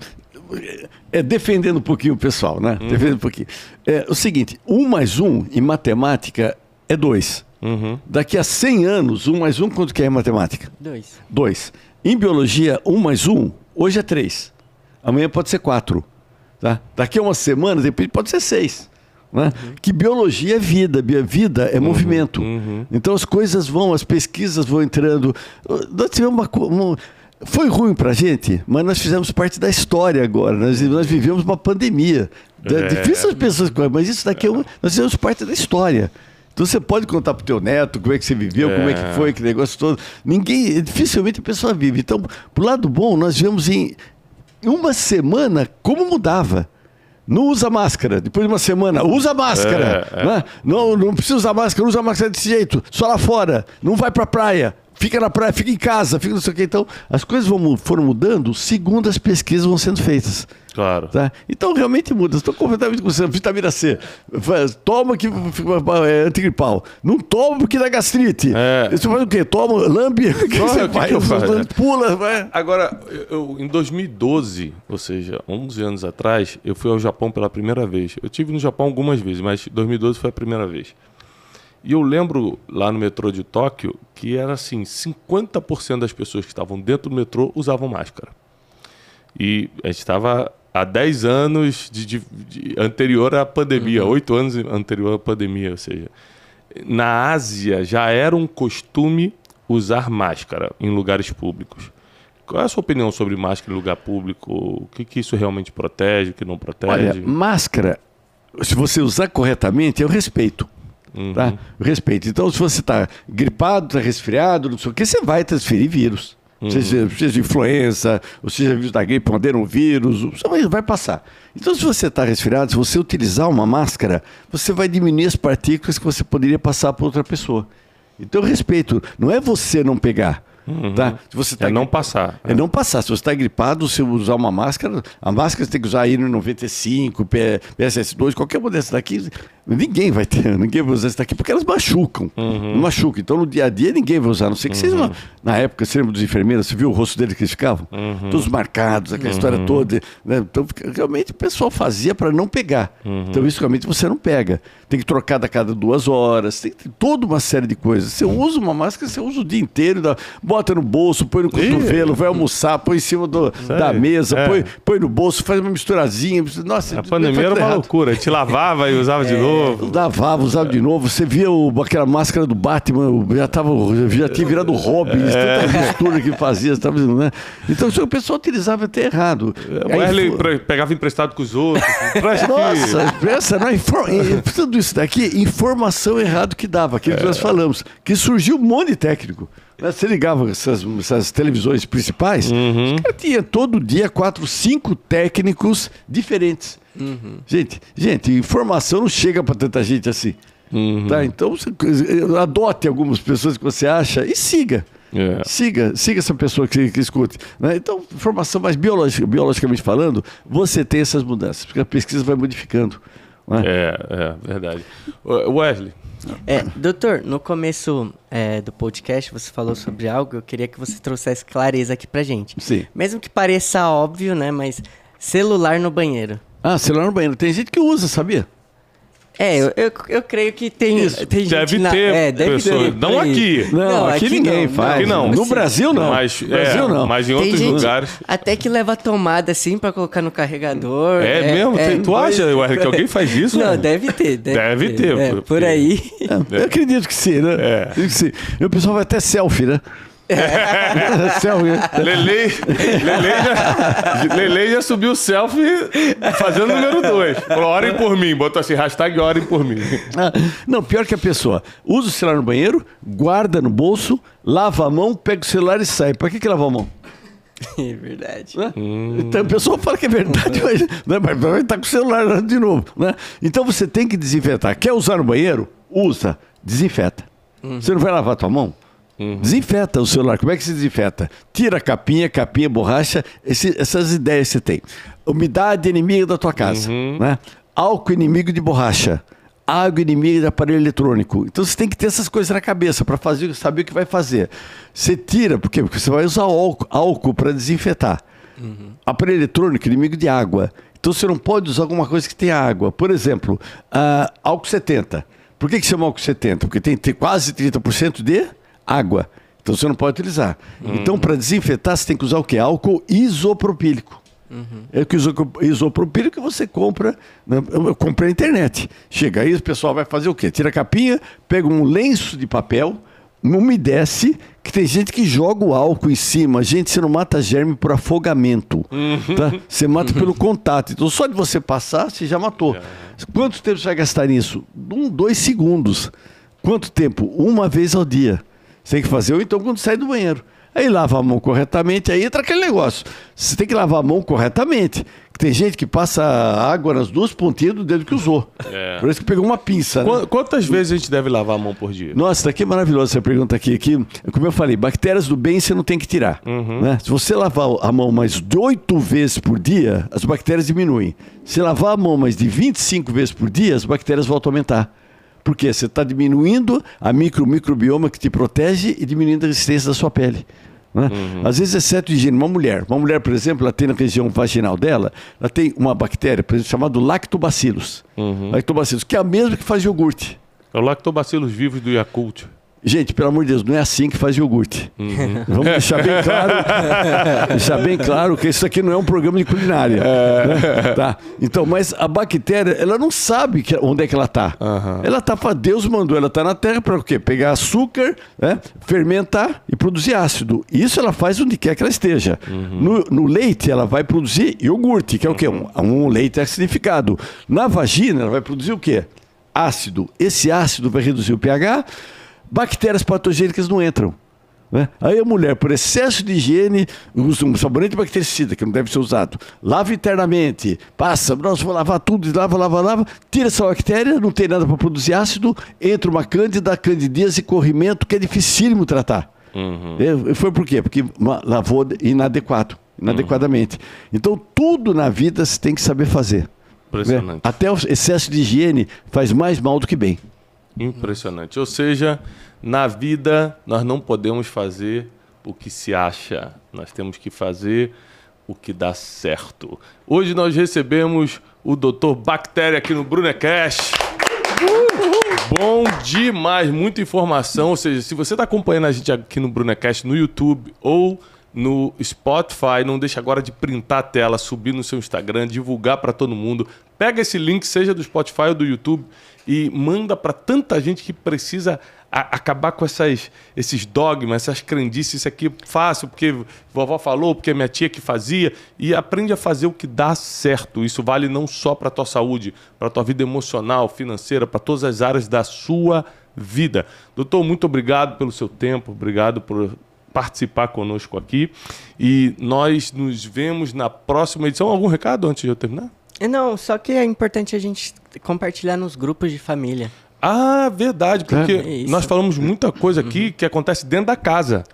é, defendendo um pouquinho o pessoal, né? Uhum. Defendendo um pouquinho. É o seguinte, um mais um em matemática é dois. Uhum. Daqui a 100 anos, um mais um, quanto que é em matemática? Dois. Dois. Em biologia, um mais um, hoje é três. Amanhã pode ser quatro. Tá? Daqui a uma semana, de repente, pode ser seis. Né? Que biologia é vida, vida é movimento. Então as coisas vão, as pesquisas vão entrando. Nós tivemos uma, uma- foi ruim para a gente, mas nós fizemos parte da história agora. Nós, nós vivemos uma pandemia. É. É. Difícil as pessoas, mas isso daqui é um, nós fizemos parte da história. Então você pode contar pro teu neto como é que você viveu, como é que foi, que negócio todo. Ninguém, dificilmente a pessoa vive. Então, pro lado bom, nós vemos em em uma semana como mudava. Não usa máscara. Depois de uma semana, usa máscara. É, é. né? Não, não precisa usar máscara, usa máscara desse jeito. Só lá fora. Não vai pra praia. Fica na praia, fica em casa, fica não sei o. Então, as coisas vão, foram mudando segundo as pesquisas vão sendo feitas. Claro. Tá? Então realmente muda. Estou completamente com você. Vitamina C. Faz- Toma que é antigripal. Não toma porque dá gastrite. É. Você faz o quê? Toma, lambe. O que você que faz? que eu faço? Pula, vai. Agora, eu, em 2012, ou seja, 11 anos atrás, eu fui ao Japão pela primeira vez. Eu tive no Japão algumas vezes, mas 2012 foi a primeira vez. E eu lembro lá no metrô de Tóquio que era assim, 50% das pessoas que estavam dentro do metrô usavam máscara. E a gente estava há 10 anos de, de- de- anterior à pandemia, 8 anos anterior à pandemia, ou seja, na Ásia já era um costume usar máscara em lugares públicos. Qual é a sua opinião sobre máscara em lugar público? O que, que isso realmente protege, o que não protege? Olha, máscara, se você usar corretamente, é o respeito. Tá? O respeito. Então, se você está gripado, está resfriado, não sei o que, você vai transferir vírus. Seja, seja influenza, ou seja vírus da gripe, um adenovírus, você vai, vai passar. Então, se você está resfriado, se você utilizar uma máscara, você vai diminuir as partículas que você poderia passar para outra pessoa. Então, respeito. Não é você não pegar. Tá? Se você tá É não passar. é não passar. Se você está gripado, se usar uma máscara, a máscara você tem que usar aí no 95, P- PSS2, qualquer uma dessas daqui, ninguém vai ter, ninguém vai usar essa daqui, porque elas machucam. Não machucam. Então no dia a dia ninguém vai usar. Não sei que vocês, não- na época, você lembra dos enfermeiros, você viu o rosto deles que eles ficavam? Todos marcados, aquela história toda. né? Então, realmente o pessoal fazia para não pegar. Então, isso realmente você não pega. Tem que trocar a cada duas horas, tem, tem toda uma série de coisas. Você usa uma máscara, você usa o dia inteiro, dá- bota no bolso, põe no cotovelo, vai almoçar, põe em cima do- da mesa, É. põe, põe no bolso, faz uma misturazinha. Nossa, A pandemia era uma errado. loucura. A gente lavava e usava de novo. Lavava, usava de novo. Você via o- aquela máscara do Batman, já, tava, já tinha virado Robin, É. tanta mistura que fazia. Tava, né? Então o pessoal utilizava até errado. O Aí Wesley foi- pegava emprestado com os outros. Nossa, essa não é infor... tudo isso daqui, informação errada que dava, aquilo que nós falamos, que surgiu um monte de técnico. Você ligava essas, essas televisões principais, os caras tinham todo dia quatro, cinco técnicos diferentes. Gente, gente, informação não chega para tanta gente assim. Tá? Então, você, adote algumas pessoas que você acha e siga. É. Siga, siga essa pessoa que, que escute. né? Então, informação mais biológica, biologicamente falando, você tem essas mudanças, porque a pesquisa vai modificando. né? É, é, verdade. Wesley, É, doutor, no começo é, do podcast você falou sobre algo, eu queria que você trouxesse clareza aqui pra gente. Sim. Mesmo que pareça óbvio, né, mas celular no banheiro. Ah, celular no banheiro. Tem gente que usa, sabia? É, eu, eu, eu creio que tem, Isso, tem gente deve na- ter é, deve pessoas. ter Não aí. aqui. Não, aqui ninguém faz. Aqui não. No Brasil, não. Mas, no Brasil, é, não. mas em Tem outros gente lugares. até que leva tomada assim pra colocar no carregador. É, mesmo? Tem- tu acha, Wesley, que alguém faz isso? Não, né? deve ter. Deve, Deve ter, É, porque- por aí. É, eu acredito que sim, né? É. Acredito que sim. E o pessoal vai até selfie, né? selfie. né? Lele, Lele, já, Lele já subiu o selfie fazendo número dois. Falou, orem por mim. Botou assim, hashtag orem por mim. Ah, não, pior que a pessoa usa o celular no banheiro, guarda no bolso, lava a mão, pega o celular e sai. Pra que, que lava a mão? É verdade. né? Então a pessoa fala que é verdade, mas, né, mas vai estar com o celular de novo. Né? Então você tem que desinfetar. Quer usar no banheiro? Usa, desinfeta. Você não vai lavar a tua mão? Desinfeta o celular. Como é que se desinfeta? Tira a capinha, capinha, borracha, esse- essas ideias você tem. Umidade inimiga da tua casa. Né? Álcool inimigo de borracha. Água inimiga de aparelho eletrônico. Então você tem que ter essas coisas na cabeça para fazer, saber o que vai fazer. Você tira, por quê? Porque você vai usar álcool, álcool para desinfetar. Aparelho eletrônico, inimigo de água. Então você não pode usar alguma coisa que tenha água. Por exemplo, ah, álcool 70. Por que, que chama álcool 70? Porque tem, tem quase 30% de água. Então você não pode utilizar. Então, para desinfetar, você tem que usar o quê? Álcool isopropílico. É o que iso- isopropílico que você compra, né? eu comprei na internet. Chega aí, o pessoal vai fazer o quê? Tira a capinha, pega um lenço de papel, umedece, que tem gente que joga o álcool em cima. Gente, você não mata germe por afogamento. Tá? Você mata pelo contato. Então, só de você passar, você já matou. Quanto tempo você vai gastar nisso? Um, dois segundos. Quanto tempo? Uma vez ao dia. Você tem que fazer, ou então quando sai do banheiro. Aí lava a mão corretamente, aí entra aquele negócio. Você tem que lavar a mão corretamente. Tem gente que passa água nas duas pontinhas do dedo que usou. É. Por isso que pegou uma pinça. né? Qu- Quantas vezes a gente deve lavar a mão por dia? Nossa, tá aqui é maravilhosa essa pergunta aqui, aqui. Como eu falei, bactérias do bem você não tem que tirar. né? Se você lavar a mão mais de 8 vezes por dia, as bactérias diminuem. Se lavar a mão mais de 25 vezes por dia, as bactérias voltam a aumentar. Por quê? Você está diminuindo a micro, o microbioma que te protege e diminuindo a resistência da sua pele. né? Às vezes, exceto higiene, uma mulher, uma mulher, por exemplo, ela tem na região vaginal dela, ela tem uma bactéria, por exemplo, chamada lactobacillus. Lactobacillus, que é a mesma que faz iogurte. É o lactobacilos vivos do Yakult. Gente, pelo amor de Deus, não é assim que faz iogurte. Vamos deixar bem claro, deixar bem claro que isso aqui não é um programa de culinária. né? Tá? Então, mas a bactéria, ela não sabe que- onde é que ela está. Ela tá, fa- Deus mandou ela estar na Terra para o quê? Pegar açúcar, né? fermentar e produzir ácido. Isso ela faz onde quer que ela esteja. No, no leite, ela vai produzir iogurte, que é o quê? Um, um leite acidificado. Na vagina, ela vai produzir o quê? Ácido. Esse ácido vai reduzir o pH bactérias patogênicas não entram. né? Aí a mulher, por excesso de higiene, usa um sabonete bactericida, que não deve ser usado. Lava internamente, passa, nossa, vou lavar tudo, lava, lava, lava, tira essa bactéria, não tem nada para produzir ácido, entra uma cândida, candidíase e corrimento, que é dificílimo tratar. É, Foi por quê? Porque lavou inadequado, inadequadamente. Então, tudo na vida você tem que saber fazer. né? Impressionante. Até o excesso de higiene faz mais mal do que bem. Impressionante. Ou seja, na vida nós não podemos fazer o que se acha, nós temos que fazer o que dá certo. Hoje nós recebemos o Dr. Bactéria aqui no Brunecast. Bom demais, muita informação. Ou seja, se você está acompanhando a gente aqui no Brunecast no YouTube ou no Spotify, não deixe agora de printar a tela, subir no seu Instagram, divulgar para todo mundo. Pega esse link, seja do Spotify ou do YouTube, e manda para tanta gente que precisa a- acabar com essas, esses dogmas, essas crendices. Isso aqui fácil, porque vovó falou, porque minha tia que fazia. E aprende a fazer o que dá certo. Isso vale não só para a tua saúde, para a tua vida emocional, financeira, para todas as áreas da sua vida. Doutor, muito obrigado pelo seu tempo, obrigado por participar conosco aqui. E nós nos vemos na próxima edição. Algum recado antes de eu terminar? E Não, só que é importante a gente compartilhar nos grupos de família. Ah, verdade, porque É nós falamos muita coisa aqui que acontece dentro da casa.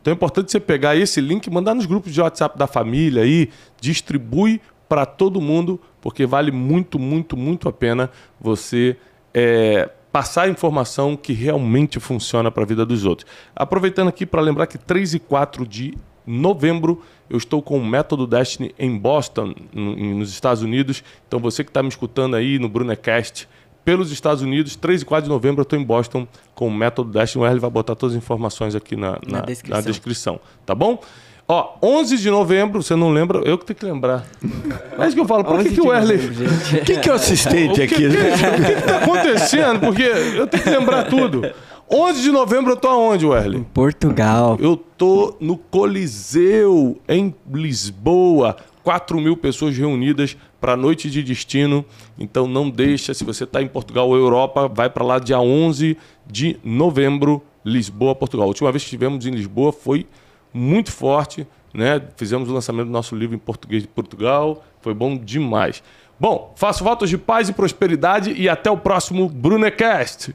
Então é importante você pegar esse link e mandar nos grupos de WhatsApp da família aí, distribui para todo mundo, porque vale muito, muito, muito a pena você é, passar a informação que realmente funciona para a vida dos outros. Aproveitando aqui para lembrar que 3 e 4 de novembro eu estou com o Método Destiny em Boston, nos Estados Unidos. Então você que está me escutando aí no Brunecast, pelos Estados Unidos, 3 e 4 de novembro eu estou em Boston com o Método Destiny. O Erle vai botar todas as informações aqui na, na- na descrição. descrição. tá bom? Ó, 11 de novembro, você não lembra? Eu que tenho que lembrar. É isso que eu falo. Por que, 11 que o Erle... Quem que é o assistente O que, aqui? que, o que que tá acontecendo? Porque eu tenho que lembrar tudo. 11 de novembro eu tô aonde, Werley? Portugal. Eu tô no Coliseu, em Lisboa. 4 mil pessoas reunidas para a noite de destino. Então não deixa, se você está em Portugal ou Europa, vai para lá dia 11 de novembro, Lisboa, Portugal. A última vez que estivemos em Lisboa foi muito forte, né? Fizemos o lançamento do nosso livro em português de Portugal, foi bom demais. Bom, faço votos de paz e prosperidade e até o próximo Brunecast.